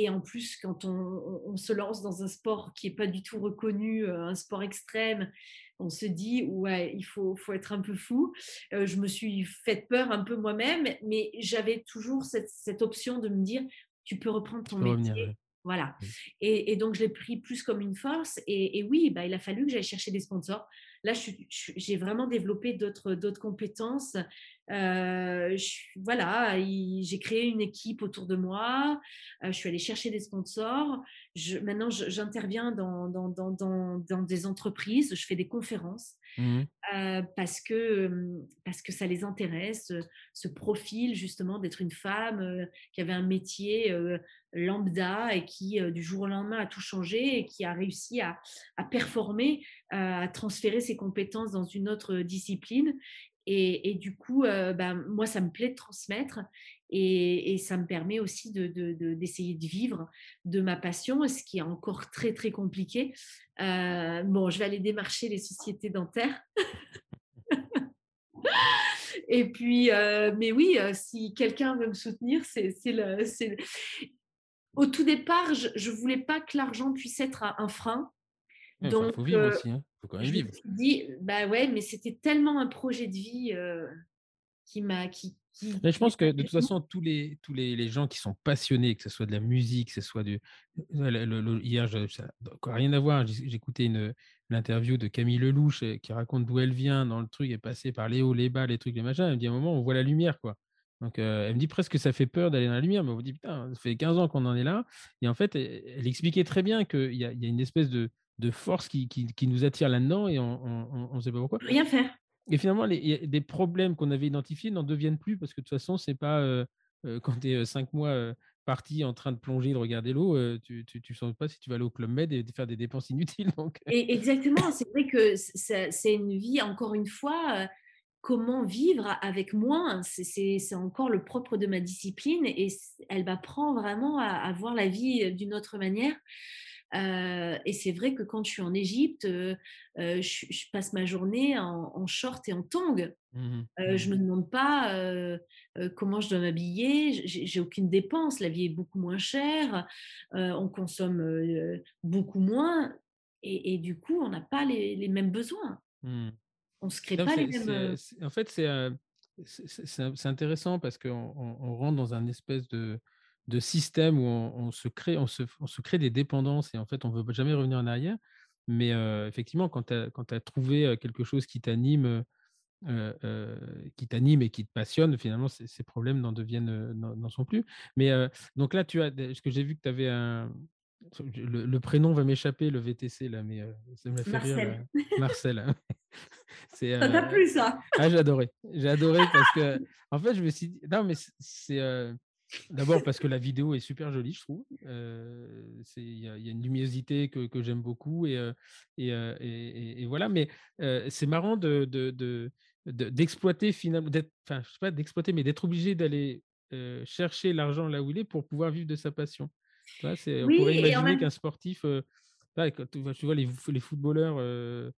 Speaker 2: en plus, quand on, se lance dans un sport qui n'est pas du tout reconnu, un sport extrême, on se dit ouais il faut, faut être un peu fou. je me suis fait peur un peu moi-même, mais j'avais toujours cette, option de me dire tu peux reprendre ton métier. Voilà. Mmh. Et, donc, je l'ai pris plus comme une force. Et, oui, bah, il a fallu que j'aille chercher des sponsors. Là, j'ai vraiment développé d'autres compétences. Euh, voilà, j'ai créé une équipe autour de moi. Euh, je suis allée chercher des sponsors. Maintenant, j'interviens dans, des entreprises. Je fais des conférences mmh parce, que, parce que ça les intéresse, ce profil justement d'être une femme qui avait un métier lambda et qui, du jour au lendemain, a tout changé et qui a réussi à, à performer, à transférer ses compétences dans une autre discipline. Et, du coup, ben, moi, ça me plaît de transmettre et, ça me permet aussi d'essayer de, de, vivre de ma passion, ce qui est encore très, très compliqué. bon, je vais aller démarcher les sociétés dentaires. et puis, mais oui, si quelqu'un veut me soutenir, c'est le, Au tout départ, je ne voulais pas que l'argent puisse être un frein.
Speaker 1: Donc, faut vivre aussi, hein. Faut quand même vivre.
Speaker 2: Je me suis dit, bah ouais, mais c'était tellement un projet de vie qui m'a. Qui,
Speaker 1: je pense que de toute façon, tous les, tous les, les, gens qui sont passionnés, que ce soit de la musique, que ce soit du. hier, je, ça n'a rien à voir. J'écoutais une l'interview de Camille Lelouch qui raconte d'où elle vient dans le truc, est passée par les hauts, les bas, les trucs, les machins. Elle me dit à un moment, on voit la lumière, quoi. Donc, elle me dit presque que ça fait peur d'aller dans la lumière, mais on vous dit, putain, ça fait 15 ans qu'on en est là. Et en fait, elle, expliquait très bien qu'il y, y, a une espèce de, de force qui, qui, nous attire là-dedans et on ne sait pas pourquoi.
Speaker 2: Rien faire.
Speaker 1: Et finalement, les, des problèmes qu'on avait identifiés n'en deviennent plus parce que de toute façon, c'est pas euh, euh, quand tu es cinq mois parti en train de plonger, de regarder l'eau, tu ne sens pas si tu vas aller au Club Med et faire des dépenses inutiles. Donc...
Speaker 2: Et exactement, c'est vrai que c'est une vie, encore une fois, comment vivre avec moins, c'est encore le propre de ma discipline et elle m'apprend vraiment à, à, voir la vie d'une autre manière. Euh, et c'est vrai que quand je suis en Égypte, euh, euh, je, passe ma journée en, short et en tongs. Mmh je ne me mmh demande pas comment je dois m'habiller. J'ai aucune dépense. La vie est beaucoup moins chère. on consomme beaucoup moins. Et, du coup, on n'a pas les, mêmes besoins. Mmh. On ne se crée pas les mêmes.
Speaker 1: En fait, c'est intéressant parce qu'on on rentre dans un espèce de de système où on, se crée, on se, se, crée des dépendances et en fait, on ne veut jamais revenir en arrière. Mais effectivement, quand tu as, trouvé quelque chose qui t'anime, qui t'anime et qui te passionne, finalement, ces, problèmes n'en deviennent, n'en sont plus. Mais donc là, tu as, ce que j'ai vu que tu avais un, le, prénom va m'échapper, le VTC là, mais ça me fait
Speaker 2: Marcel.
Speaker 1: rire. Marcel. Hein.
Speaker 2: ça t'a plu ça?
Speaker 1: Ah, j'ai adoré. J'ai adoré parce que, en fait, je me suis dit, non, mais c'est D'abord parce que la vidéo est super jolie, je trouve. Il y, a une luminosité que, que j'aime beaucoup et, et, et, voilà. Mais c'est marrant de, de, d'exploiter finalement, enfin, je sais pas d'exploiter, mais d'être obligé d'aller chercher l'argent là où il est pour pouvoir vivre de sa passion. on pourrait imaginer qu'un sportif, tu vois, les, les footballeurs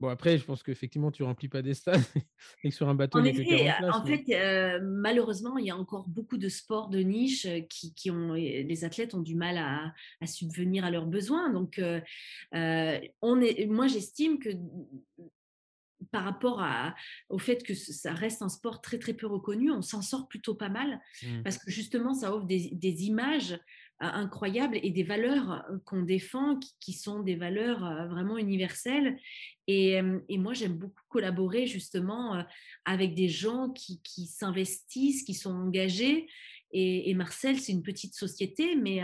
Speaker 1: Bon, après, je pense qu'effectivement, tu remplis pas des stades et que sur un bateau,
Speaker 2: en effet, en fait, euh, malheureusement, il y a encore beaucoup de sports de niche euh, qui, qui ont, les athlètes ont du mal à, à subvenir à leurs besoins. Donc, euh, on est, moi, j'estime que par rapport à, au fait que ça reste un sport très très peu reconnu, on s'en sort plutôt pas mal mmh. parce que justement ça offre des, des images incroyables et des valeurs qu'on défend qui, qui, sont des valeurs vraiment universelles et, moi, j'aime beaucoup collaborer justement avec des gens qui, s'investissent, qui sont engagés. Et, Marcel, c'est une petite société, mais,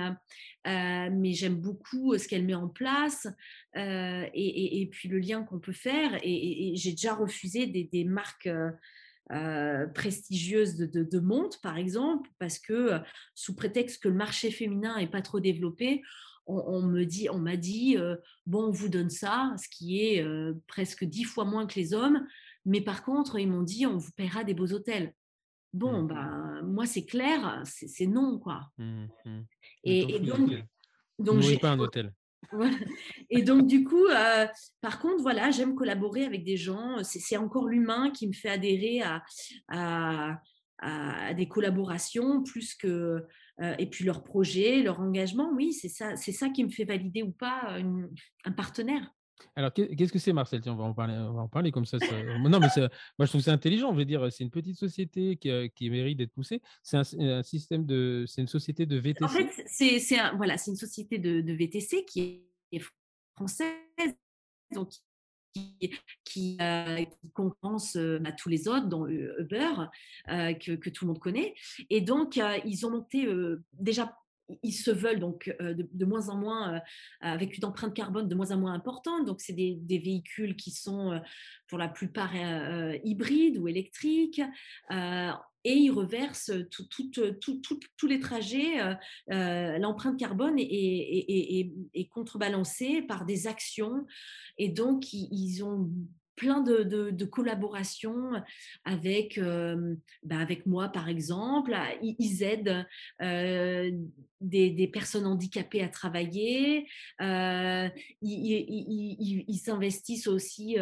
Speaker 2: mais j'aime beaucoup ce qu'elle met en place et, puis le lien qu'on peut faire. Et, j'ai déjà refusé des, marques prestigieuses de, de, montres, par exemple, parce que sous prétexte que le marché féminin n'est pas trop développé, on, me dit, on m'a dit, bon, on vous donne ça, ce qui est presque dix fois moins que les hommes, mais par contre, ils m'ont dit, on vous paiera des beaux hôtels. Bon, mmh. ben, moi, c'est clair, c'est non, quoi. Mmh, mmh. Et, donc,
Speaker 1: donc j'ai pas un hôtel.
Speaker 2: Et donc, du coup, par contre, voilà, j'aime collaborer avec des gens. C'est encore l'humain qui me fait adhérer à, des collaborations plus que. et puis leur projet, leur engagement, oui, c'est ça qui me fait valider ou pas un partenaire.
Speaker 1: Alors, qu'est-ce que c'est Marcel? On va en parler, on va en parler comme ça. non, mais moi, je trouve c'est intelligent. Je veux dire, c'est une petite société qui, qui mérite d'être poussée. C'est un, système de, c'est une société de VTC. En
Speaker 2: fait, c'est voilà, c'est une société de, de, VTC qui est française, donc qui, euh, concurrence euh, bah, tous les autres, dont Uber, euh, que, tout le monde connaît. Et donc, ils ont monté déjà ils se veulent donc de, moins en moins avec une empreinte carbone de moins en moins importante. Donc, c'est des, véhicules qui sont pour la plupart hybrides ou électriques et ils reversent tous les trajets. Euh, euh, l'empreinte carbone est, contrebalancée par des actions et donc ils ont plein de, de, collaborations avec, euh, bah, avec moi, par exemple. Ils, aident euh, des, personnes handicapées à travailler. Euh, ils, s'investissent aussi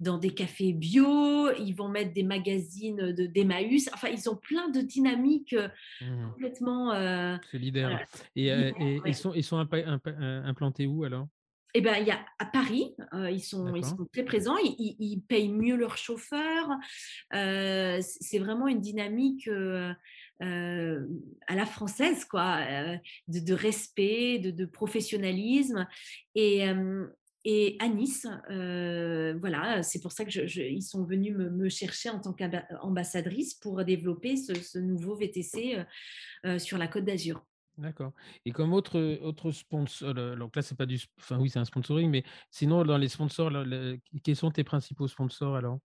Speaker 2: dans des cafés bio. Ils vont mettre des magazines d'Emmaüs. Enfin, ils ont plein de dynamiques mmh. complètement
Speaker 1: solidaires. Et, et, ils sont, ils sont implantés où alors?
Speaker 2: Eh ben, il y a à Paris, euh, ils, sont, ils sont très présents, ils, payent mieux leurs chauffeurs. Euh, c'est vraiment une dynamique euh, à la française, quoi, de, respect, de, professionnalisme. Et, et à Nice, voilà, c'est pour ça qu'ils sont venus me, chercher en tant qu'ambassadrice pour développer ce, ce nouveau VTC sur la Côte d'Azur.
Speaker 1: D'accord. Et comme autre, autre sponsor, donc là, c'est pas du. Enfin, oui, c'est un sponsoring, mais sinon, dans les sponsors, quels sont tes principaux sponsors alors?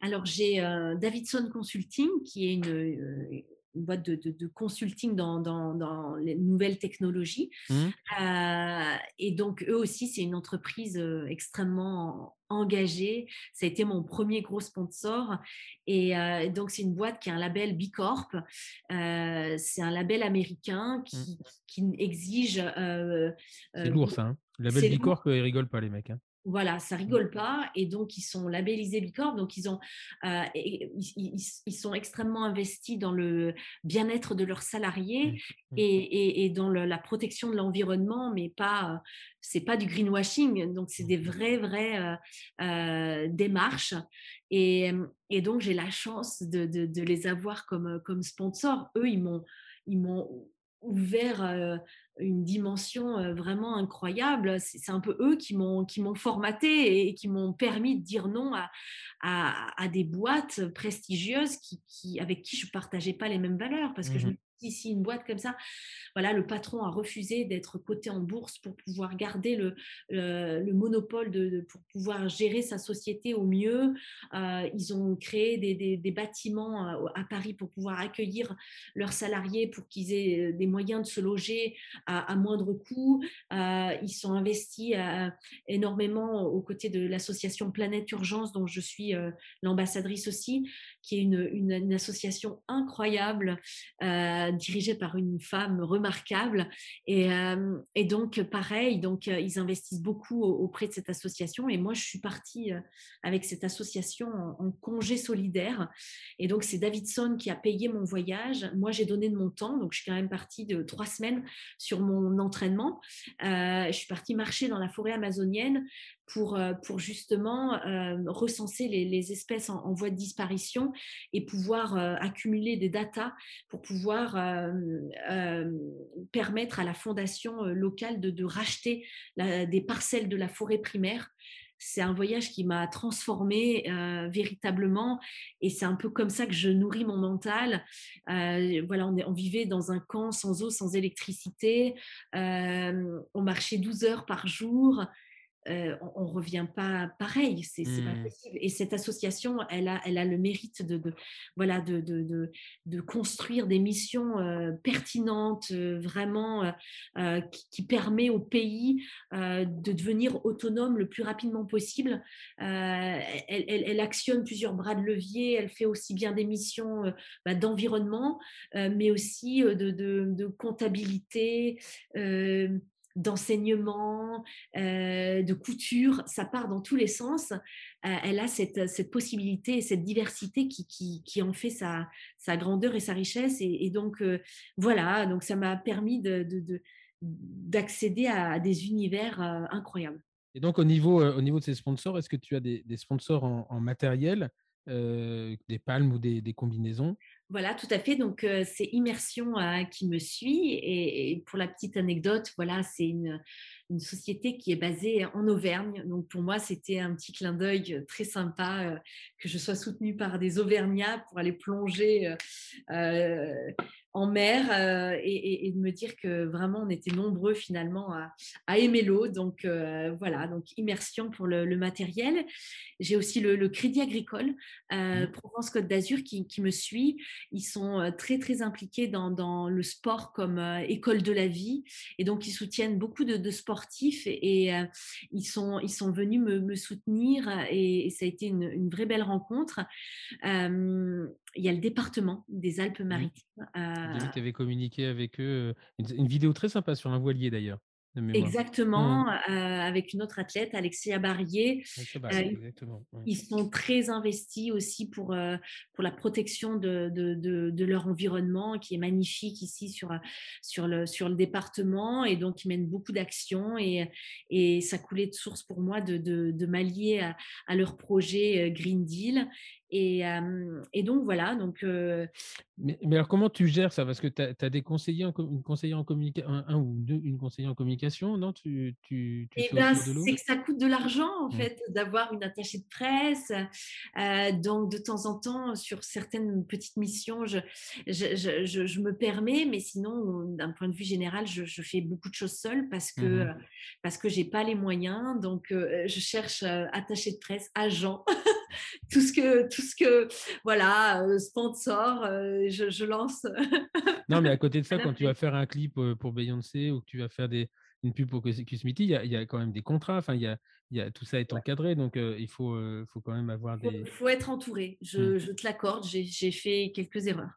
Speaker 2: Alors, j'ai Davidson Consulting, qui est une, une boîte de, consulting dans, les nouvelles technologies. Mmh. Euh, et donc, eux aussi, c'est une entreprise euh, extrêmement engagée. Ça a été mon premier gros sponsor. Et euh, donc, c'est une boîte qui a un label B Corp. c'est un label américain qui, mmh. qui exige.
Speaker 1: c'est lourd, ça. Hein le label B Corp, ils rigolent pas, les mecs. Hein.
Speaker 2: Voilà, ça mmh. rigole pas. Et donc, ils sont labellisés Bicorp. Donc, ils, ont, euh, ils, sont extrêmement investis dans le bien-être de leurs salariés mmh. Mmh. et, dans la protection de l'environnement, mais pas, c'est pas du greenwashing. Donc, c'est des vraies, vraies euh, euh, démarches. Et, donc, j'ai la chance de, les avoir comme, comme sponsors. Eux, ils m'ont, ils m'ont ouvert une dimension vraiment incroyable. C'est un peu eux qui m'ont qui m'ont formaté et qui m'ont permis de dire non à, à, des boîtes prestigieuses qui, qui, avec qui je partageais pas les mêmes valeurs parce que je mmh ici une boîte comme ça, voilà, le patron a refusé d'être coté en bourse pour pouvoir garder le, le, monopole, de, pour pouvoir gérer sa société au mieux. Euh, ils ont créé des, des, bâtiments euh, à, Paris pour pouvoir accueillir leurs salariés pour qu'ils aient euh, des moyens de se loger à, moindre coût. ils sont investis énormément aux côtés de l'association Planète Urgence, dont je suis l'ambassadrice aussi, qui est une, association incroyable dirigée par une femme remarquable. Et, et donc, pareil, donc, ils investissent beaucoup auprès de cette association. Et moi, je suis partie avec cette association en, congé solidaire. Et donc, c'est Davidson qui a payé mon voyage. Moi, j'ai donné de mon temps. Donc, je suis quand même partie de trois semaines sur mon entraînement. je suis partie marcher dans la forêt amazonienne pour, pour justement recenser les, espèces en, voie de disparition et pouvoir accumuler des datas pour pouvoir permettre à la fondation locale de, racheter des parcelles de la forêt primaire. C'est un voyage qui m'a transformée véritablement et c'est un peu comme ça que je nourris mon mental. voilà, on, vivait dans un camp sans eau, sans électricité, on marchait 12 heures par jour, on ne revient pas pareil, c'est pas mmh. possible. Et cette association, elle a, elle a le mérite de, voilà, de, de, de, construire des missions pertinentes, vraiment, qui, qui, permet au pays de devenir autonome le plus rapidement possible. Elle, elle, actionne plusieurs bras de levier, elle fait aussi bien des missions bah, d'environnement, mais aussi de comptabilité d'enseignement, de couture, ça part dans tous les sens. elle a cette, possibilité et cette diversité qui, en fait sa, grandeur et sa richesse. Et, donc, voilà, donc ça m'a permis d'accéder à, des univers incroyables.
Speaker 1: Et donc, au niveau, au niveau de ces sponsors, est-ce que tu as des, sponsors en, matériel, des palmes ou des combinaisons?
Speaker 2: Voilà, tout à fait. Donc, c'est Immersion qui me suit. Et, pour la petite anecdote, voilà, c'est une, société qui est basée en Auvergne. Donc, pour moi, c'était un petit clin d'œil très sympa que je sois soutenue par des Auvergnats pour aller plonger en mer euh, et, de me dire que vraiment on était nombreux finalement à, aimer l'eau. Donc euh, voilà, donc immersion pour le, matériel. J'ai aussi le, Crédit Agricole euh, mmh. Provence Côte d'Azur qui, me suit. Ils sont très très impliqués dans, le sport comme école de la vie et donc ils soutiennent beaucoup de, sportifs et, ils sont ils sont venus me, soutenir et, ça a été une, vraie belle rencontre. il y a le département des Alpes-Maritimes.
Speaker 1: Vu tu avais communiqué avec eux. Une, vidéo très sympa sur un voilier d'ailleurs.
Speaker 2: Exactement, mmh. avec une autre athlète, Alexia Barrier. Ils sont très investis aussi pour, pour la protection de, de, de, leur environnement, qui est magnifique ici sur, sur, le, sur le département. Et donc, ils mènent beaucoup d'actions. Et, et ça coulait de source pour moi de, de, m'allier à, à, leur projet Green Deal. Et, et, donc voilà. Donc,
Speaker 1: mais, alors comment tu gères ça? Parce que tu as, des conseillers, en, une conseillère en communication, un, ou deux, une conseillère en communication, non? Tu, tu,
Speaker 2: tu eh ben, C'est que ça coûte de l'argent en mmh. fait d'avoir une attachée de presse. donc de temps en temps, sur certaines petites missions, je, je, je, je me permets, mais sinon, d'un point de vue général, je, fais beaucoup de choses seule parce que mmh parce que j'ai pas les moyens. Donc je cherche attachée de presse, agent. tout ce que, tout ce que, voilà, euh, sponsor, euh, je, lance.
Speaker 1: non, mais à côté de ça, quand tu vas faire un clip euh, pour Beyoncé ou que tu vas faire des, une pub pour Cosmiti, il y, a, il y a quand même des contrats. Enfin, il y a, il y a, tout ça est encadré, donc il faut, faut quand même avoir des.
Speaker 2: Il faut, être entouré. Je, mmh. je te l'accorde. J'ai fait quelques erreurs.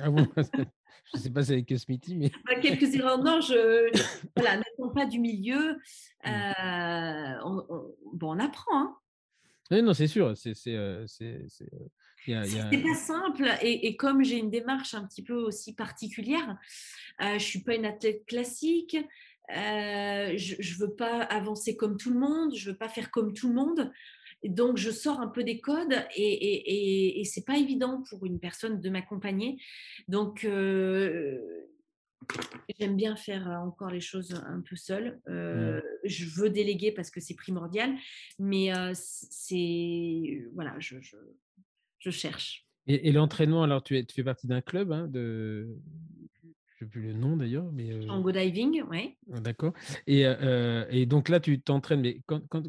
Speaker 1: ah bon? Je ne sais pas si c'est avec Cosmiti, mais.
Speaker 2: quelques erreurs. Non, je. Voilà, n'attends pas du milieu. Mmh. on, bon, on apprend. Hein
Speaker 1: non, c'est sûr. C'est c'est
Speaker 2: pas simple. Et, comme j'ai une démarche un petit peu aussi particulière, je ne suis pas une athlète classique. Je ne veux pas avancer comme tout le monde. Je ne veux pas faire comme tout le monde. Donc, je sors un peu des codes et, et, et, c'est pas évident pour une personne de m'accompagner. Donc, J'aime bien faire encore les choses un peu seule. Mmh. Je veux déléguer parce que c'est primordial, mais c'est voilà, je, je, cherche.
Speaker 1: Et, l'entraînement, alors tu, es, tu fais partie d'un club hein, de, sais plus le nom d'ailleurs, mais
Speaker 2: Go diving, oui.
Speaker 1: Ah, d'accord. Et, et, donc là, tu t'entraînes, mais quand, quand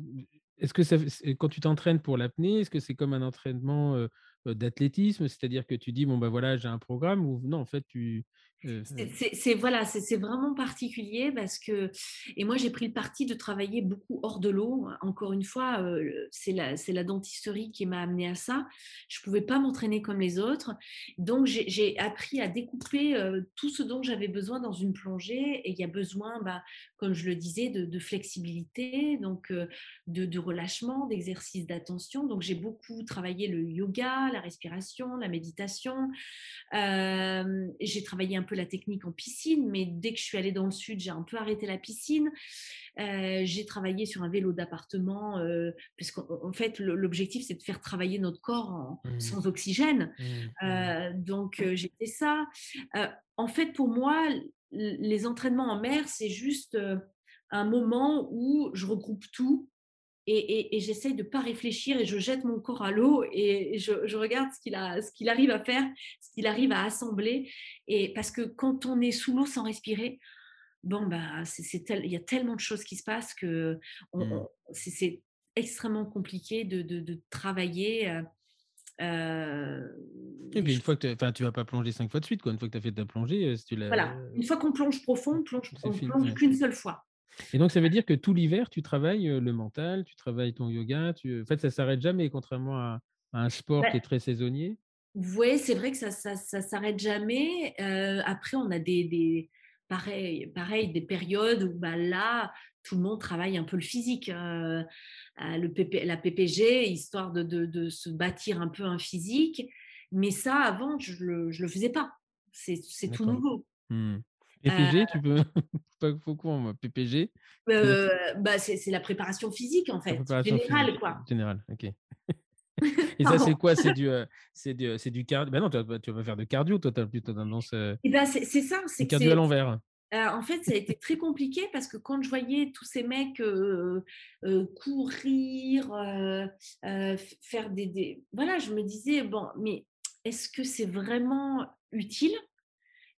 Speaker 1: est-ce que ça, quand tu t'entraînes pour l'apnée, est-ce que c'est comme un entraînement d'athlétisme, c'est-à-dire que tu dis bon ben voilà j'ai un programme ou non en fait tu.
Speaker 2: C'est voilà, c'est vraiment particulier parce que et moi j'ai pris le parti de travailler beaucoup hors de l'eau. Encore une fois, c'est la la dentisterie qui m'a amené à ça. Je pouvais pas m'entraîner comme les autres, donc j'ai appris à découper tout ce dont j'avais besoin dans une plongée. Et il y a besoin, bah, comme je le disais, de, flexibilité, donc de, de relâchement, d'exercice d'attention. Donc j'ai beaucoup travaillé le yoga, la respiration, la méditation. j'ai travaillé un peu la technique en piscine, mais dès que je suis allée dans le sud, j'ai un peu arrêté la piscine. Euh, j'ai travaillé sur un vélo d'appartement, euh, parce qu'en fait, l'objectif, c'est de faire travailler notre corps mmh. sans oxygène. Mmh, mmh. Euh, donc, j'ai fait ça. en fait, pour moi, les entraînements en mer, c'est juste un moment où je regroupe tout et, j'essaye de ne pas réfléchir et je jette mon corps à l'eau et je, regarde ce qu'il, a, ce qu'il arrive à faire, ce qu'il arrive à assembler. Et parce que quand on est sous l'eau sans respirer, bon, bah, il y a tellement de choses qui se passent que mmh. c'est, extrêmement compliqué de, de, travailler. Euh,
Speaker 1: euh une fois que tu vas pas plonger cinq fois de suite, quoi. Une fois que tu as fait ta plongée, euh, si tu
Speaker 2: Voilà. Une fois qu'on plonge profond, on plonge, plonge qu'une seule fois.
Speaker 1: Et donc, ça veut dire que tout l'hiver, tu travailles le mental, tu travailles ton yoga. Tu... En fait, ça ne s'arrête jamais, contrairement à, un sport qui est très saisonnier.
Speaker 2: Oui, c'est vrai que ça ne s'arrête jamais. après, on a des, des, pareil, pareil, des périodes où bah, là, tout le monde travaille un peu le physique. le la PPG, histoire de, de, se bâtir un peu un physique. Mais ça, avant, je ne le, je le faisais pas. C'est tout nouveau.
Speaker 1: Mmh. PPG, tu peux? Pas moi. PPG
Speaker 2: bah, C'est la préparation physique, en fait. Générale, quoi.
Speaker 1: Générale, ok. Et ça, c'est quoi? C'est du, c'est du, c'est du cardio? Ben non, tu vas, tu vas faire de cardio, toi, tu as plutôt tendance.
Speaker 2: Euh... Et ben, c'est ça. C'est
Speaker 1: cardio à l'envers.
Speaker 2: en fait, ça a été très compliqué parce que quand je voyais tous ces mecs euh, euh, courir, faire des, des, Voilà, je me disais, bon, mais est-ce que c'est vraiment utile?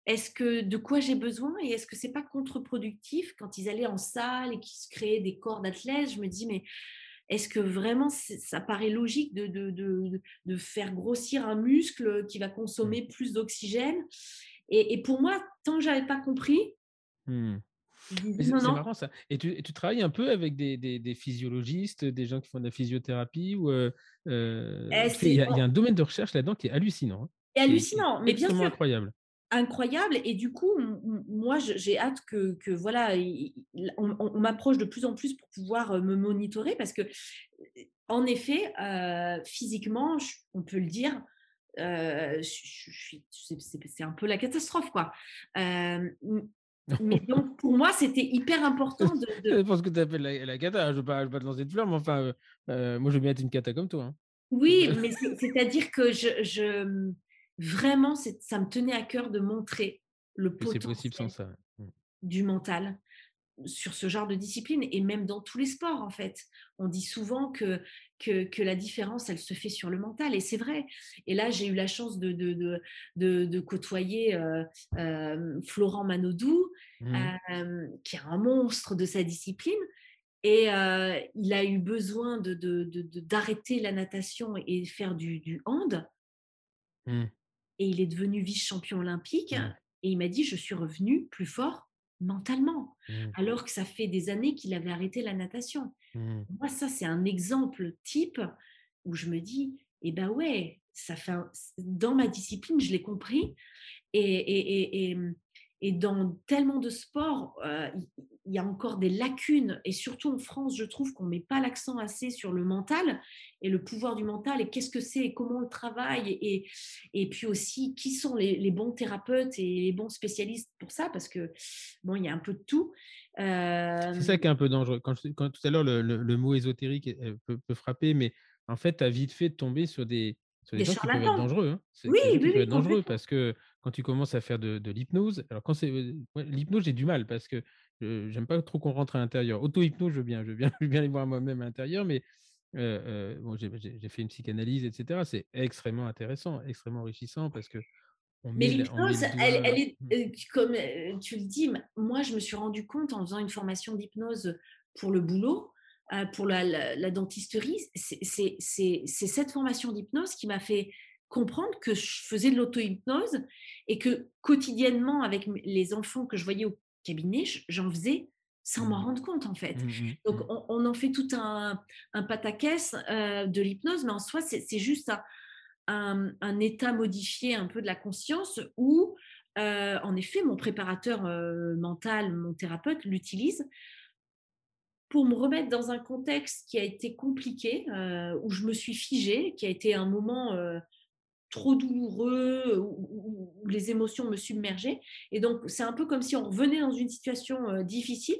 Speaker 2: Est-ce que de quoi j'ai besoin et est-ce que c'est pas contre-productif? Quand ils allaient en salle et qu'ils se créaient des corps d'athlètes Je me dis mais est-ce que vraiment ça paraît logique de, de, faire grossir un muscle qui va consommer mmh. plus d'oxygène? Et, pour moi, tant que j'avais pas compris,
Speaker 1: mmh. C'est marrant ça. Et tu, tu, travailles un peu avec des, des, physiologistes, des gens qui font de la physiothérapie ou euh, euh, eh, il, y a, un domaine de recherche là-dedans qui est hallucinant. Hein.
Speaker 2: Et hallucinant, mais bien sûr.
Speaker 1: incroyable
Speaker 2: incroyable et du coup moi j'ai hâte que, que voilà on, m'approche de plus en plus pour pouvoir euh, me monitorer parce que en effet euh, physiquement on peut le dire euh, c'est un peu la catastrophe quoi mais donc pour moi c'était hyper important de,
Speaker 1: je pense que tu appelles la, la cata je ne veux, pas te lancer de fleurs mais enfin moi je veux bien être une cata comme toi hein.
Speaker 2: oui mais c'est à dire que je, je vraiment, ça me tenait à cœur de montrer le potentiel mmh. du mental sur ce genre de discipline et même dans tous les sports en fait. On dit souvent que, que, la différence, elle se fait sur le mental et c'est vrai. Et là, j'ai eu la chance de, de, de, côtoyer euh, euh, Florent Manodou, mmh. euh, qui est un monstre de sa discipline. Et il a eu besoin d'arrêter la natation et faire du, du hand. Mmh et il est devenu vice-champion olympique. Mmh. Et il m'a dit, je suis revenu plus fort mentalement, mmh. alors que ça fait des années qu'il avait arrêté la natation. Mmh. Moi, ça, c'est un exemple type où je me dis, eh ben ouais, ça fait dans ma discipline, je l'ai compris. Et, et, et, et, dans tellement de sports, euh, il y a encore des lacunes. Et surtout en France, je trouve qu'on ne met pas l'accent assez sur le mental et le pouvoir du mental et qu'est-ce que c'est et comment on le travaille. Et, et puis aussi, qui sont les, bons thérapeutes et les bons spécialistes pour ça Parce que, bon, il y a un peu de tout.
Speaker 1: C'est ça qui est un peu dangereux. Quand, quand tout à l'heure, le, mot ésotérique peut, frapper, mais en fait, tu as vite fait de tomber sur des, sur des, gens qui peuvent être dangereux. Hein.
Speaker 2: Oui, oui,
Speaker 1: oui, dangereux parce que quand tu commences à faire de, l'hypnose, alors quand c'est l'hypnose, j'ai du mal parce que j'aime pas trop qu'on rentre à l'intérieur. Auto-hypnose, je veux bien, je veux bien, je veux bien aller voir moi-même à l'intérieur, mais bon, j'ai fait une psychanalyse, etc. C'est extrêmement intéressant, extrêmement enrichissant parce que
Speaker 2: mais l'hypnose, elle, est, mmh. comme tu le dis, moi je me suis rendu compte en faisant une formation d'hypnose pour le boulot, pour la, la dentisterie, c'est cette formation d'hypnose qui m'a fait comprendre que je faisais de l'auto-hypnose et que quotidiennement, avec les enfants que je voyais au cabinet, j'en faisais sans m'en mmh. rendre compte en fait. Mmh, mmh, Donc on, en fait tout un, un pataquès euh, de l'hypnose, mais en soi c'est juste un, un, état modifié un peu de la conscience où euh, en effet mon préparateur euh, mental, mon thérapeute l'utilise pour me remettre dans un contexte qui a été compliqué, où je me suis figée, qui a été un moment trop douloureux, où, les émotions me submergeaient. Et donc, c'est un peu comme si on revenait dans une situation euh, difficile,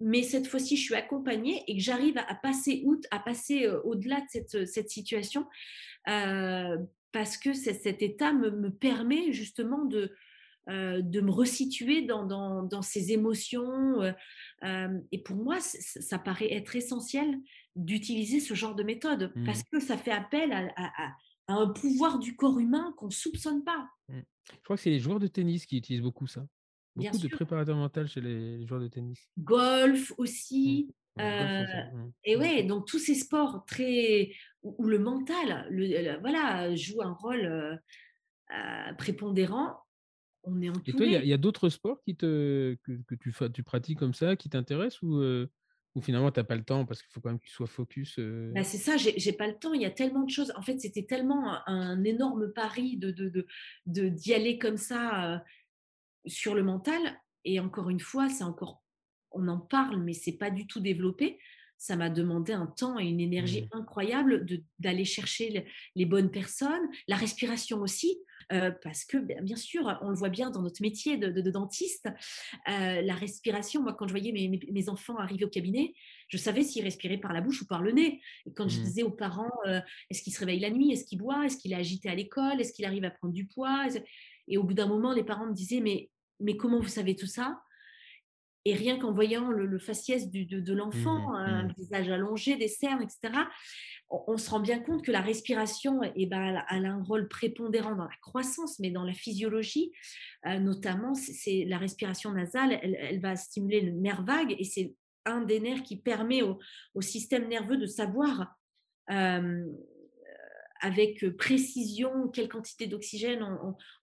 Speaker 2: mais cette fois-ci, je suis accompagnée et que j'arrive à, passer out, à passer euh, au-delà de cette, situation, euh, parce que cet état me, me, permet justement de, de me resituer dans, dans, dans ces émotions. et pour moi, ça paraît être essentiel d'utiliser ce genre de méthode, parce mmh. que ça fait appel à, à un pouvoir du corps humain qu'on ne soupçonne pas. Mmh.
Speaker 1: Je crois que c'est les joueurs de tennis qui utilisent beaucoup ça. Beaucoup de préparateurs mentaux chez les joueurs de tennis.
Speaker 2: Golf aussi. Mmh. Euh. Et ouais, donc tous ces sports très où, le mental, le, voilà, joue un rôle euh, euh, prépondérant. On est
Speaker 1: Et toi, il y a, d'autres sports qui te, que, que tu, tu, pratiques comme ça, qui t'intéressent ou ou finalement, tu n'as pas le temps parce qu'il faut quand même que tu sois focus
Speaker 2: bah, C'est ça, j'ai pas le temps. Il y a tellement de choses. En fait, c'était tellement un, énorme pari de d'y de, de, aller comme ça sur le mental. et encore une fois, c'est encore, on en parle, mais c'est pas du tout développé. Ça m'a demandé un temps et une énergie mmh. incroyable d'aller chercher les bonnes personnes, la respiration aussi. Euh, parce que bien sûr, on le voit bien dans notre métier de, dentiste, euh, la respiration, moi quand je voyais mes, enfants arriver au cabinet, je savais s'ils respiraient par la bouche ou par le nez. Et quand je mmh. disais aux parents, euh, est-ce qu'il se réveille la nuit, est-ce qu'il boit, est-ce qu'il est agité à l'école, est-ce qu'il arrive à prendre du poids Et au bout d'un moment, les parents me disaient, mais, mais comment vous savez tout ça? Et rien qu'en voyant le, faciès de, l'enfant, mmh un mmh. visage allongé, des cernes, etc., on, se rend bien compte que la respiration, eh ben, elle, a un rôle prépondérant dans la croissance, mais dans la physiologie, euh, notamment, c'est la respiration nasale, elle, va stimuler le nerf vague et c'est un des nerfs qui permet au, système nerveux de savoir euh, avec précision quelle quantité d'oxygène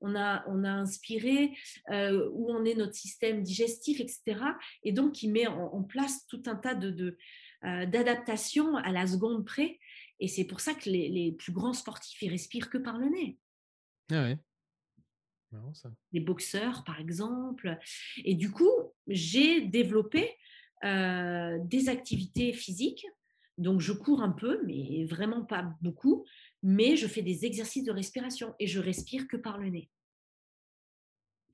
Speaker 2: on, a, on a inspiré, euh, où on est notre système digestif, etc. Et donc, qui met en, place tout un tas de, d'adaptations à la seconde près et c'est pour ça que les, plus grands sportifs, ils respirent que par le nez.
Speaker 1: Ah ouais.
Speaker 2: Les boxeurs, par exemple. Et du coup, j'ai développé euh, des activités physiques. Donc, je cours un peu, mais vraiment pas beaucoup. Mais je fais des exercices de respiration et je respire que par le nez.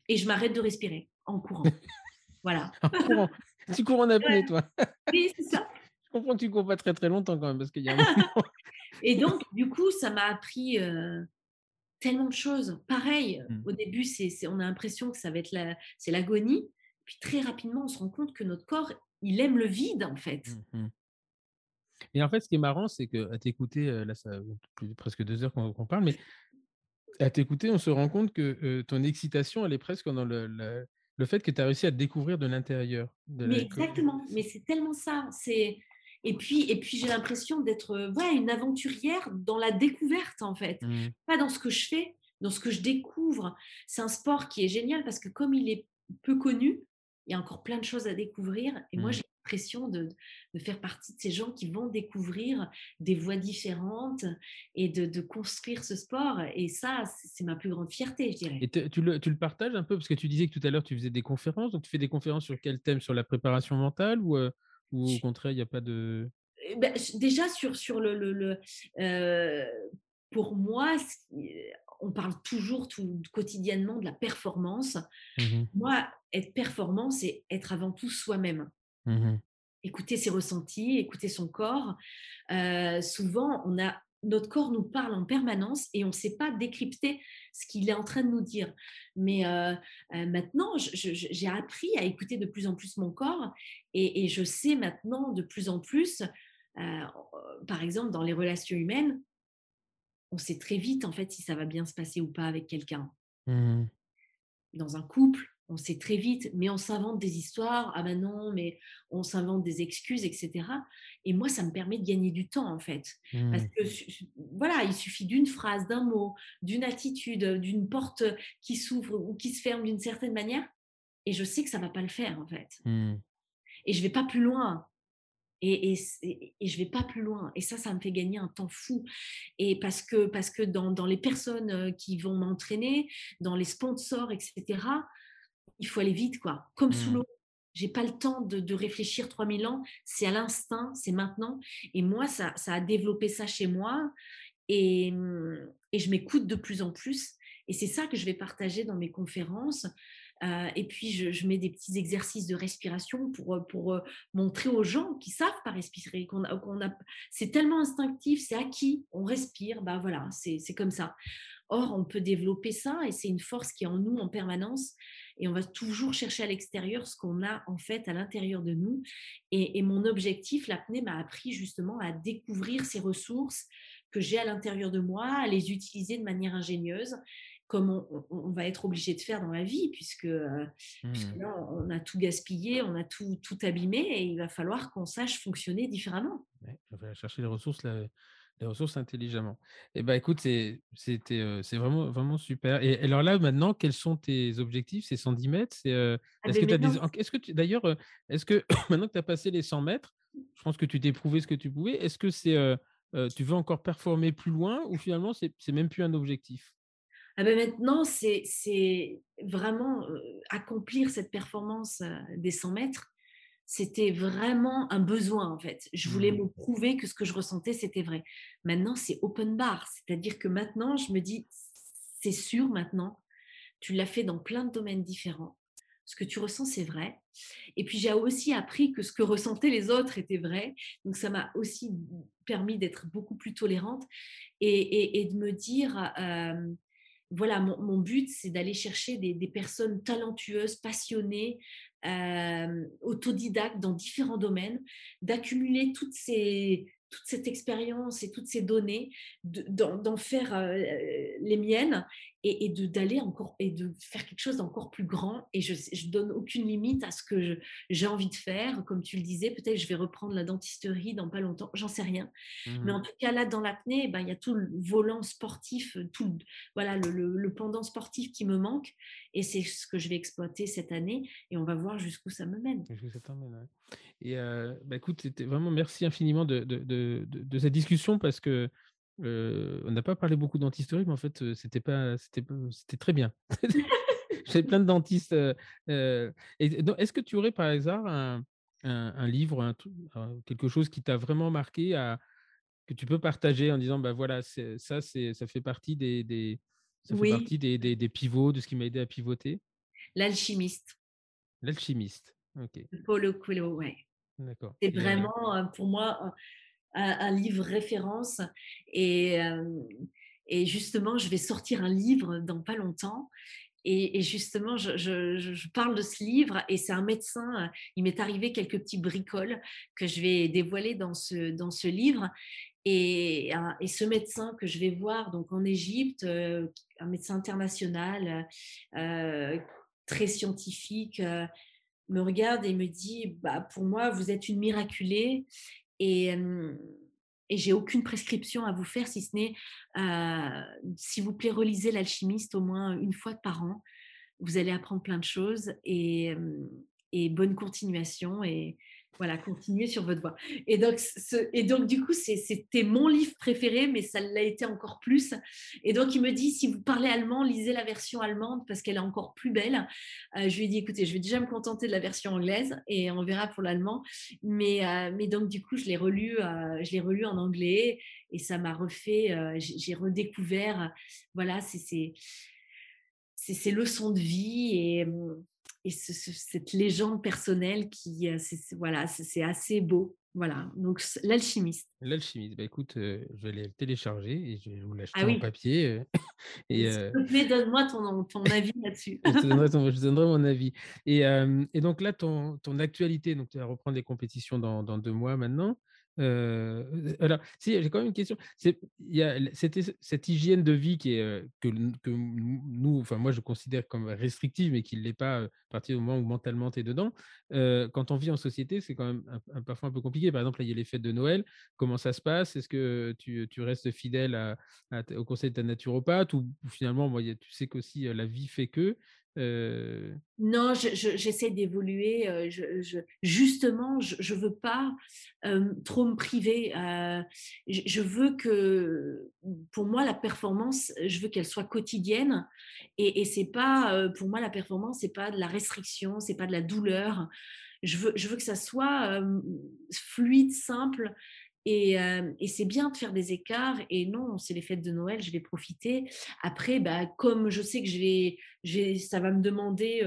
Speaker 2: Et je m'arrête de respirer en courant. voilà.
Speaker 1: En courant. Tu cours en apnée, toi.
Speaker 2: oui, c'est ça.
Speaker 1: Je comprends que tu cours pas très très longtemps quand même parce qu'il y a
Speaker 2: Et donc, du coup, ça m'a appris euh, tellement de choses. Pareil, mmh. au début, c'est, on a l'impression que ça va être la, c'est l'agonie. Puis très rapidement, on se rend compte que notre corps, il aime le vide en fait. Mmh
Speaker 1: Et en fait, ce qui est marrant, c'est que à t'écouter, là, ça fait presque deux heures qu'on, parle, mais à t'écouter, on se rend compte que euh, ton excitation, elle est presque dans le, le, fait que tu as réussi à te découvrir de l'intérieur.
Speaker 2: mais exactement, mais c'est tellement ça. C'est et puis, et puis j'ai l'impression d'être ouais, une aventurière dans la découverte, en fait. Mmh. Pas dans ce que je fais, dans ce que je découvre. C'est un sport qui est génial parce que comme il est peu connu, il y a encore plein de choses à découvrir. Et moi, mmh. j'ai l'impression de, de, faire partie de ces gens qui vont découvrir des voies différentes et de, de construire ce sport. Et ça, c'est ma plus grande fierté, je dirais.
Speaker 1: Et tu le, tu le, partages un peu? Parce que tu disais que tout à l'heure, tu faisais des conférences. Donc, tu fais des conférences sur quel thème? Sur la préparation mentale ou euh, ou au contraire, il n'y a pas de...
Speaker 2: Eh ben, déjà, sur, sur le... le, euh, pour moi, on parle toujours tout, quotidiennement de la performance. Mmh moi, être performant, c'est être avant tout soi-même. Mmh écouter ses ressentis, écouter son corps. Euh, souvent, on a notre corps nous parle en permanence et on ne sait pas décrypter ce qu'il est en train de nous dire. Mais euh, euh, maintenant, j'ai appris à écouter de plus en plus mon corps et, je sais maintenant de plus en plus, euh, par exemple, dans les relations humaines, on sait très vite en fait si ça va bien se passer ou pas avec quelqu'un. Mmh dans un couple, on sait très vite, mais on s'invente des histoires, ah ben non, mais on s'invente des excuses, etc. Et moi, ça me permet de gagner du temps, en fait. Parce mmh. que, voilà, il suffit d'une phrase, d'un mot, d'une attitude, d'une porte qui s'ouvre ou qui se ferme d'une certaine manière, et je sais que ça ne va pas le faire, en fait. Mmh. Et je ne vais pas plus loin. Et, et, et, je vais pas plus loin. Et ça, ça me fait gagner un temps fou. Et parce que, parce que dans, dans les personnes qui vont m'entraîner, dans les sponsors, etc., il faut aller vite, quoi. Comme sous mmh. l'eau. J'ai pas le temps de, réfléchir 3000 ans. C'est à l'instinct, c'est maintenant. Et moi, ça, ça, a développé ça chez moi. Et, et je m'écoute de plus en plus. Et c'est ça que je vais partager dans mes conférences. Euh, et puis, je, mets des petits exercices de respiration pour, pour euh, montrer aux gens qui savent pas respirer. Qu'on a, c'est tellement instinctif, c'est acquis. On respire, bah voilà, c'est comme ça. Or, on peut développer ça et c'est une force qui est en nous en permanence et on va toujours chercher à l'extérieur ce qu'on a en fait à l'intérieur de nous. Et, mon objectif, l'apnée m'a appris justement à découvrir ces ressources que j'ai à l'intérieur de moi, à les utiliser de manière ingénieuse comme on, va être obligé de faire dans la vie, puisque, euh, mmh. là, on a tout gaspillé, on a tout, tout abîmé, et il va falloir qu'on sache fonctionner différemment.
Speaker 1: Ouais, va chercher les ressources là, les ressources intelligemment. Et eh ben écoute, c'est c'était c'est vraiment vraiment super. Et alors là maintenant, quels sont tes objectifs? C'est 110 mètres C'est ah, est-ce que tu as des est-ce que d'ailleurs est-ce que maintenant que tu as passé les 100 mètres, je pense que tu t'es prouvé ce que tu pouvais. Est-ce que c'est tu veux encore performer plus loin ou finalement c'est c'est même plus un objectif?
Speaker 2: Ah ben maintenant, c'est vraiment accomplir cette performance des 100 mètres. C'était vraiment un besoin en fait. Je voulais mmh. me prouver que ce que je ressentais, c'était vrai. Maintenant, c'est open bar. C'est-à-dire que maintenant, je me dis, c'est sûr maintenant, tu l'as fait dans plein de domaines différents. Ce que tu ressens, c'est vrai. Et puis, j'ai aussi appris que ce que ressentaient les autres était vrai. Donc, ça m'a aussi permis d'être beaucoup plus tolérante et, de me dire, voilà, mon, but, c'est d'aller chercher des, personnes talentueuses, passionnées, autodidactes dans différents domaines, d'accumuler toute cette expérience et toutes ces données, d'en faire les miennes et, de d'aller encore et de faire quelque chose d'encore plus grand. Et je ne donne aucune limite à ce que j'ai envie de faire. Comme tu le disais, peut-être je vais reprendre la dentisterie dans pas longtemps, j'en sais rien. Mais en mmh tout cas, là, dans l'apnée, ben, il y a tout le volant sportif, tout voilà, le, pendant sportif qui me manque. Et c'est ce que je vais exploiter cette année. Et on va voir jusqu'où ça me mène.
Speaker 1: Et bah, écoute, vraiment merci infiniment de, de, de, de, cette discussion parce que on n'a pas parlé beaucoup dentisterie, mais en fait, c'était pas, c'était, c'était très bien. J'ai plein de dentistes. est-ce que tu aurais par hasard un, un, livre, un, quelque chose qui t'a vraiment marqué, à, que tu peux partager en disant, bah voilà, ça, c'est, ça fait partie des, des ça fait partie des, des, des, pivots, de ce qui m'a aidé à pivoter?
Speaker 2: L'alchimiste.
Speaker 1: L'alchimiste. Ok.
Speaker 2: Paulo Coelho, ouais.
Speaker 1: D'accord.
Speaker 2: C'est vraiment pour moi un, livre référence. Et, et justement, je vais sortir un livre dans pas longtemps. Et, justement, je, parle de ce livre et c'est un médecin. Il m'est arrivé quelques petits bricoles que je vais dévoiler dans ce, dans ce livre. Et, et, ce médecin que je vais voir donc en Égypte, un médecin international, très scientifique, me regarde et me dit bah, Pour moi, vous êtes une miraculée et, j'ai aucune prescription à vous faire si ce n'est, s'il vous plaît, relisez l'alchimiste au moins une fois par an. Vous allez apprendre plein de choses et, bonne continuation. Voilà, continuez sur votre voie. Et donc, et donc du coup, c'était mon livre préféré, mais ça l'a été encore plus. Et donc, il me dit, si vous parlez allemand, lisez la version allemande parce qu'elle est encore plus belle. Euh, je lui ai dit, écoutez, je vais déjà me contenter de la version anglaise et on verra pour l'allemand. Mais, euh, mais donc, du coup, je l'ai relu, euh, je l'ai relu en anglais et ça m'a refait, j'ai redécouvert, voilà, c'est ces leçons de vie et, et cette légende personnelle qui, euh, voilà, c'est assez beau. Voilà, donc l'alchimiste.
Speaker 1: L'alchimiste, bah écoute, euh, je vais le télécharger et je vais vous l'acheter ah en papier. Euh,
Speaker 2: et, donne-moi ton, ton avis là-dessus?
Speaker 1: je, te donnerai, mon avis. Et, et donc là, ton, ton actualité, donc tu vas reprendre les compétitions dans, dans deux mois maintenant. Alors, si, j'ai quand même une question. Il y a cette, hygiène de vie qui est, que, que, nous, enfin moi je considère comme restrictive, mais qui ne l'est pas à partir du moment où mentalement tu es dedans. quand on vit en société, c'est quand même parfois un peu compliqué. Par exemple, il y a les fêtes de Noël. Comment ça se passe? Est-ce que tu, tu, restes fidèle au conseil de ta naturopathe ou, finalement, tu sais qu'aussi la vie fait que
Speaker 2: non, j'essaie d'évoluer. Je, justement, je ne veux pas trop me priver. je, veux que, pour moi, la performance, je veux qu'elle soit quotidienne. Et, et c'est pas, pour moi, la performance, c'est pas de la restriction, c'est pas de la douleur. Je veux, je veux que ça soit fluide, simple et, c'est bien de faire des écarts. Et non, c'est les fêtes de Noël, je vais profiter. Après, bah, comme je sais que je vais, ça va me demander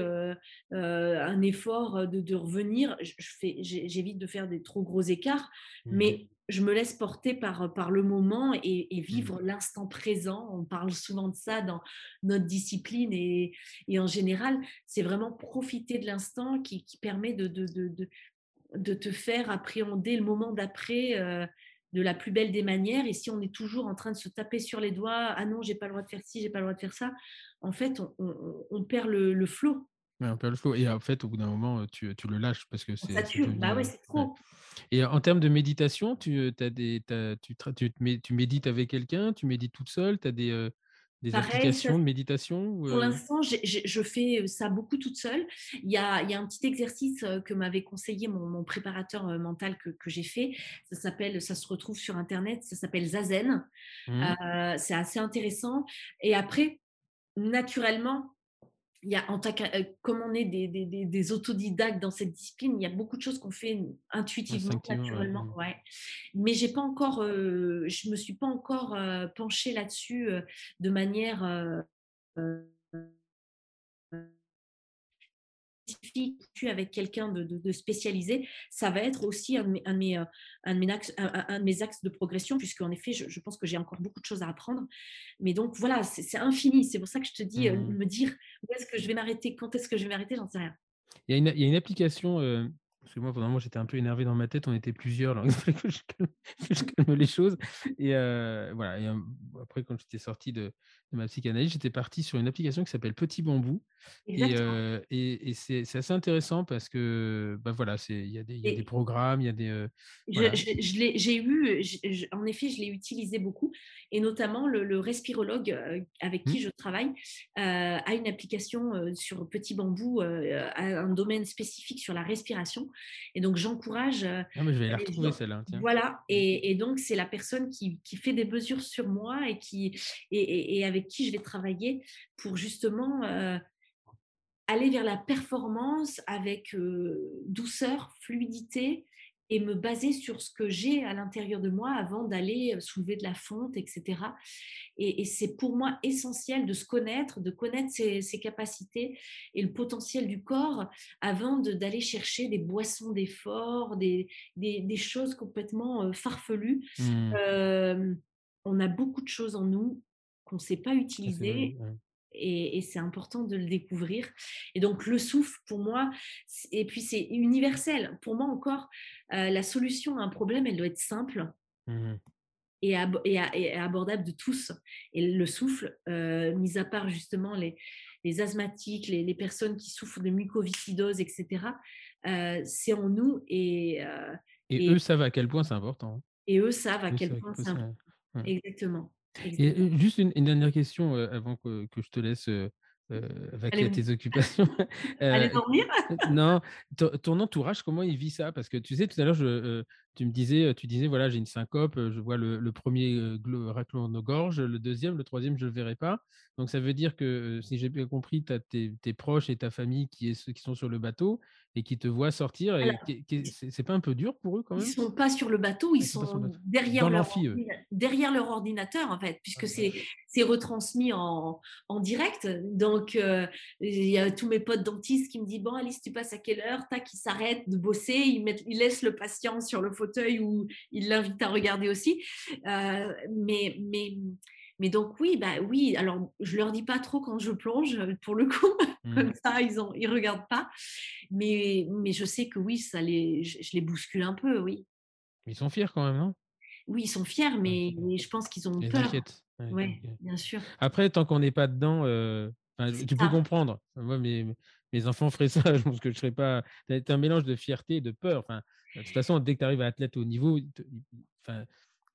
Speaker 2: un effort de, revenir, j'évite de faire des trop gros écarts. Mmh mais je me laisse porter par, par le moment et, mmh vivre l'instant présent. On parle souvent de ça dans notre discipline et, et en général, c'est vraiment profiter de l'instant qui, qui, permet de, de, de, de te faire appréhender le moment d'après euh, de la plus belle des manières. Et si on est toujours en train de se taper sur les doigts, ah non, j'ai pas le droit de faire ci, j'ai pas le droit de faire ça, en fait, on, perd le, flot.
Speaker 1: on perd le flot. Et en fait, au bout d'un moment, tu, le lâches parce que c'est.
Speaker 2: Ça tue. Bah ouais, c'est trop.
Speaker 1: Et en termes de méditation, tu, as des, tu, tu, médites avec quelqu'un, tu médites toute seule, tu as des, euh, des applications de méditation
Speaker 2: Pour l'instant, je fais ça beaucoup toute seule. Il y a, il y a un petit exercice que m'avait conseillé mon, préparateur mental que, que j'ai fait. Ça s'appelle, ça se retrouve sur Internet, ça s'appelle Zazen. Mmh. c'est assez intéressant. Et après, naturellement, il y a, en euh, comme on est des, des, des, autodidactes dans cette discipline, il y a beaucoup de choses qu'on fait intuitivement, naturellement. Ouais. Mais j'ai pas encore, euh, je me suis pas encore euh, penchée là-dessus de manière avec quelqu'un de, spécialisé, ça va être aussi un de mes, un mes, euh, un de axes, un, de mes axes, de progression, puisqu'en effet, je, pense que j'ai encore beaucoup de choses à apprendre. Mais donc voilà, c'est infini. C'est pour ça que je te dis, euh, mmh. me dire où est-ce que je vais m'arrêter, quand est-ce que je vais m'arrêter, j'en sais rien.
Speaker 1: Il y, a une, il y a une application, euh, parce que moi, pendant moi, j'étais un peu énervé dans ma tête. On était plusieurs, donc il fallait que je calme, les choses. Et voilà. Et, après, quand j'étais sorti de, de, ma psychanalyse, j'étais parti sur une application qui s'appelle Petit Bambou. Et, et, c'est assez intéressant parce que, bah voilà, il y, a des, y a des programmes, il y a des.
Speaker 2: J'ai eu, en effet, je l'ai utilisé beaucoup. Et notamment, le, respirologue avec mmh. qui je travaille a une application sur Petit Bambou, un domaine spécifique sur la respiration. Et donc, j'encourage.
Speaker 1: Ah, mais je vais la retrouver celle-là.
Speaker 2: Voilà. Mmh. Et, et donc, c'est la personne qui, qui, fait des mesures sur moi et, qui, et, et, avec qui je vais travailler pour justement euh, aller vers la performance avec euh, douceur, fluidité et me baser sur ce que j'ai à l'intérieur de moi avant d'aller euh, soulever de la fonte, etc. Et, c'est pour moi essentiel de se connaître, de connaître ses, capacités et le potentiel du corps avant d'aller chercher des boissons d'effort, des, des, choses complètement euh, farfelues. Mmh. Euh, on a beaucoup de choses en nous qu'on ne sait pas utiliser. Et, c'est important de le découvrir. Et donc le souffle, pour moi, et puis c'est universel. Pour moi encore, euh, la solution à un problème, elle doit être simple. Mmh et, abordable de tous. Et le souffle, euh, mis à part justement les, les asthmatiques, les, personnes qui souffrent de mucoviscidose, etc., euh, c'est en nous. Et,
Speaker 1: et, eux savent à quel point c'est important. Hein.
Speaker 2: Et eux savent à quel point c'est important. Exactement.
Speaker 1: Et juste une, dernière question avant que, que, je te laisse vaquer à tes occupations.
Speaker 2: Allez dormir?
Speaker 1: Non, ton, entourage, comment il vit ça? Parce que tu sais, tout à l'heure, je, tu me disais, tu disais, voilà, j'ai une syncope, je vois le, premier raclement de gorge, le deuxième, le troisième, je ne le verrai pas. Donc ça veut dire que, si j'ai bien compris, tu as tes, tes, proches et ta famille qui, est, qui sont sur le bateau et qui te voient sortir. C'est pas un peu dur pour eux quand même?
Speaker 2: Ils sont pas sur le bateau, ils, sont, derrière, leur derrière leur ordinateur en fait, puisque c'est c'est retransmis en, en, direct. Donc euh, il y a tous mes potes dentistes qui me disent bon Alice tu passes à quelle heure? Tac, ils s'arrêtent de bosser, ils, mettent, ils laissent le patient sur le fauteuil ou ils l'invitent à regarder aussi. Euh, mais mais mais donc oui, bah oui. Alors je leur dis pas trop quand je plonge pour le coup, comme mmh. ça ils ont, ils regardent pas. Mais mais je sais que oui, ça les, je, les bouscule un peu, oui.
Speaker 1: Ils sont fiers quand même, non?
Speaker 2: Oui, ils sont fiers, mais, je pense qu'ils ont peur. oui, bien sûr.
Speaker 1: Après, tant qu'on n'est pas dedans, euh, tu peux comprendre. Moi, mes, mes enfants feraient ça, je pense que je serais pas. C'est un mélange de fierté et de peur. Enfin, de toute façon, dès que tu arrives à athlète au niveau, enfin,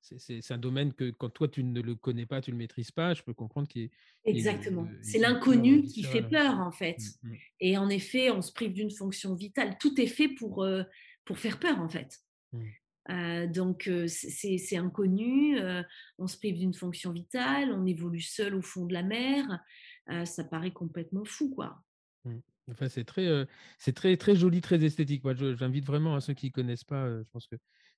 Speaker 1: c'est un domaine que quand toi tu ne le connais pas, tu ne le maîtrises pas, je peux comprendre qu'il
Speaker 2: Exactement. C'est l'inconnu qui fait peur en fait. Mmh, mmh. Et en effet, on se prive d'une fonction vitale. Tout est fait pour, euh, pour faire peur en fait. Mmh. Euh, donc euh, c'est inconnu, on se prive d'une fonction vitale, on évolue seul au fond de la mer, ça paraît complètement fou quoi.
Speaker 1: C'est très, très, joli, très esthétique. Moi, j'invite vraiment à ceux qui ne connaissent pas. je pense que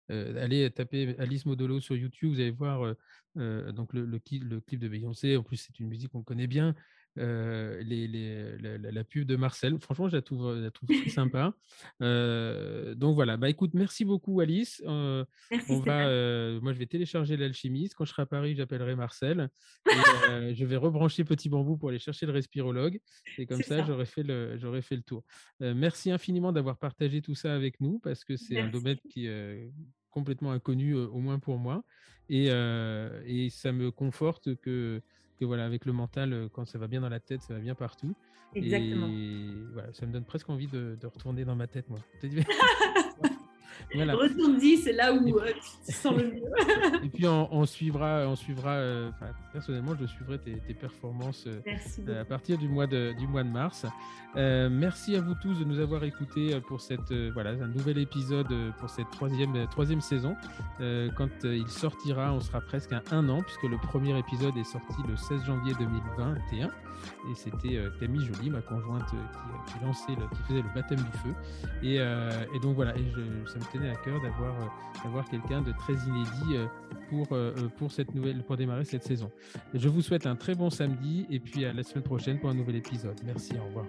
Speaker 1: allez taper Alice Modolo sur YouTube, vous allez voir donc le, le, clip de Beyoncé. En plus, c'est une musique qu'on connaît bien. Les, la, pub de Marcel. Franchement, je la trouve, la trouve très sympa. donc voilà, bah écoute, merci beaucoup Alice.
Speaker 2: merci,
Speaker 1: on va, moi, je vais télécharger l'alchimiste. Quand je serai à Paris, j'appellerai Marcel. je vais rebrancher Petit Bambou pour aller chercher le respirologue. Et comme ça, j'aurais fait, le, fait le tour. merci infiniment d'avoir partagé tout ça avec nous parce que c'est un domaine qui est complètement inconnu, au moins pour moi. Et, et ça me conforte que que voilà, avec le mental, euh, quand ça va bien dans la tête, ça va bien partout.
Speaker 2: Exactement.
Speaker 1: Et voilà, ça me donne presque envie de, retourner dans ma tête, moi.
Speaker 2: voilà. Retourne-y, c'est là où euh, tu sens le
Speaker 1: mieux. et puis on, suivra, on suivra euh, personnellement, je suivrai tes, performances euh, à partir du mois de, du mois de mars. merci à vous tous de nous avoir écoutés pour cette, voilà, un nouvel épisode pour cette troisième, troisième saison. quand il sortira, on sera presque à un an, puisque le premier épisode est sorti le 16 janvier 2021 et c'était Camille Joly, ma conjointe, qui, qui lançait, le, qui faisait le baptême du feu. Et, et donc voilà, et je, ça me tenait à cœur d'avoir d'avoir quelqu'un de très inédit pour, pour cette nouvelle, pour démarrer cette saison. Je vous souhaite un très bon samedi et puis à la semaine prochaine pour un nouvel épisode. Merci, au revoir.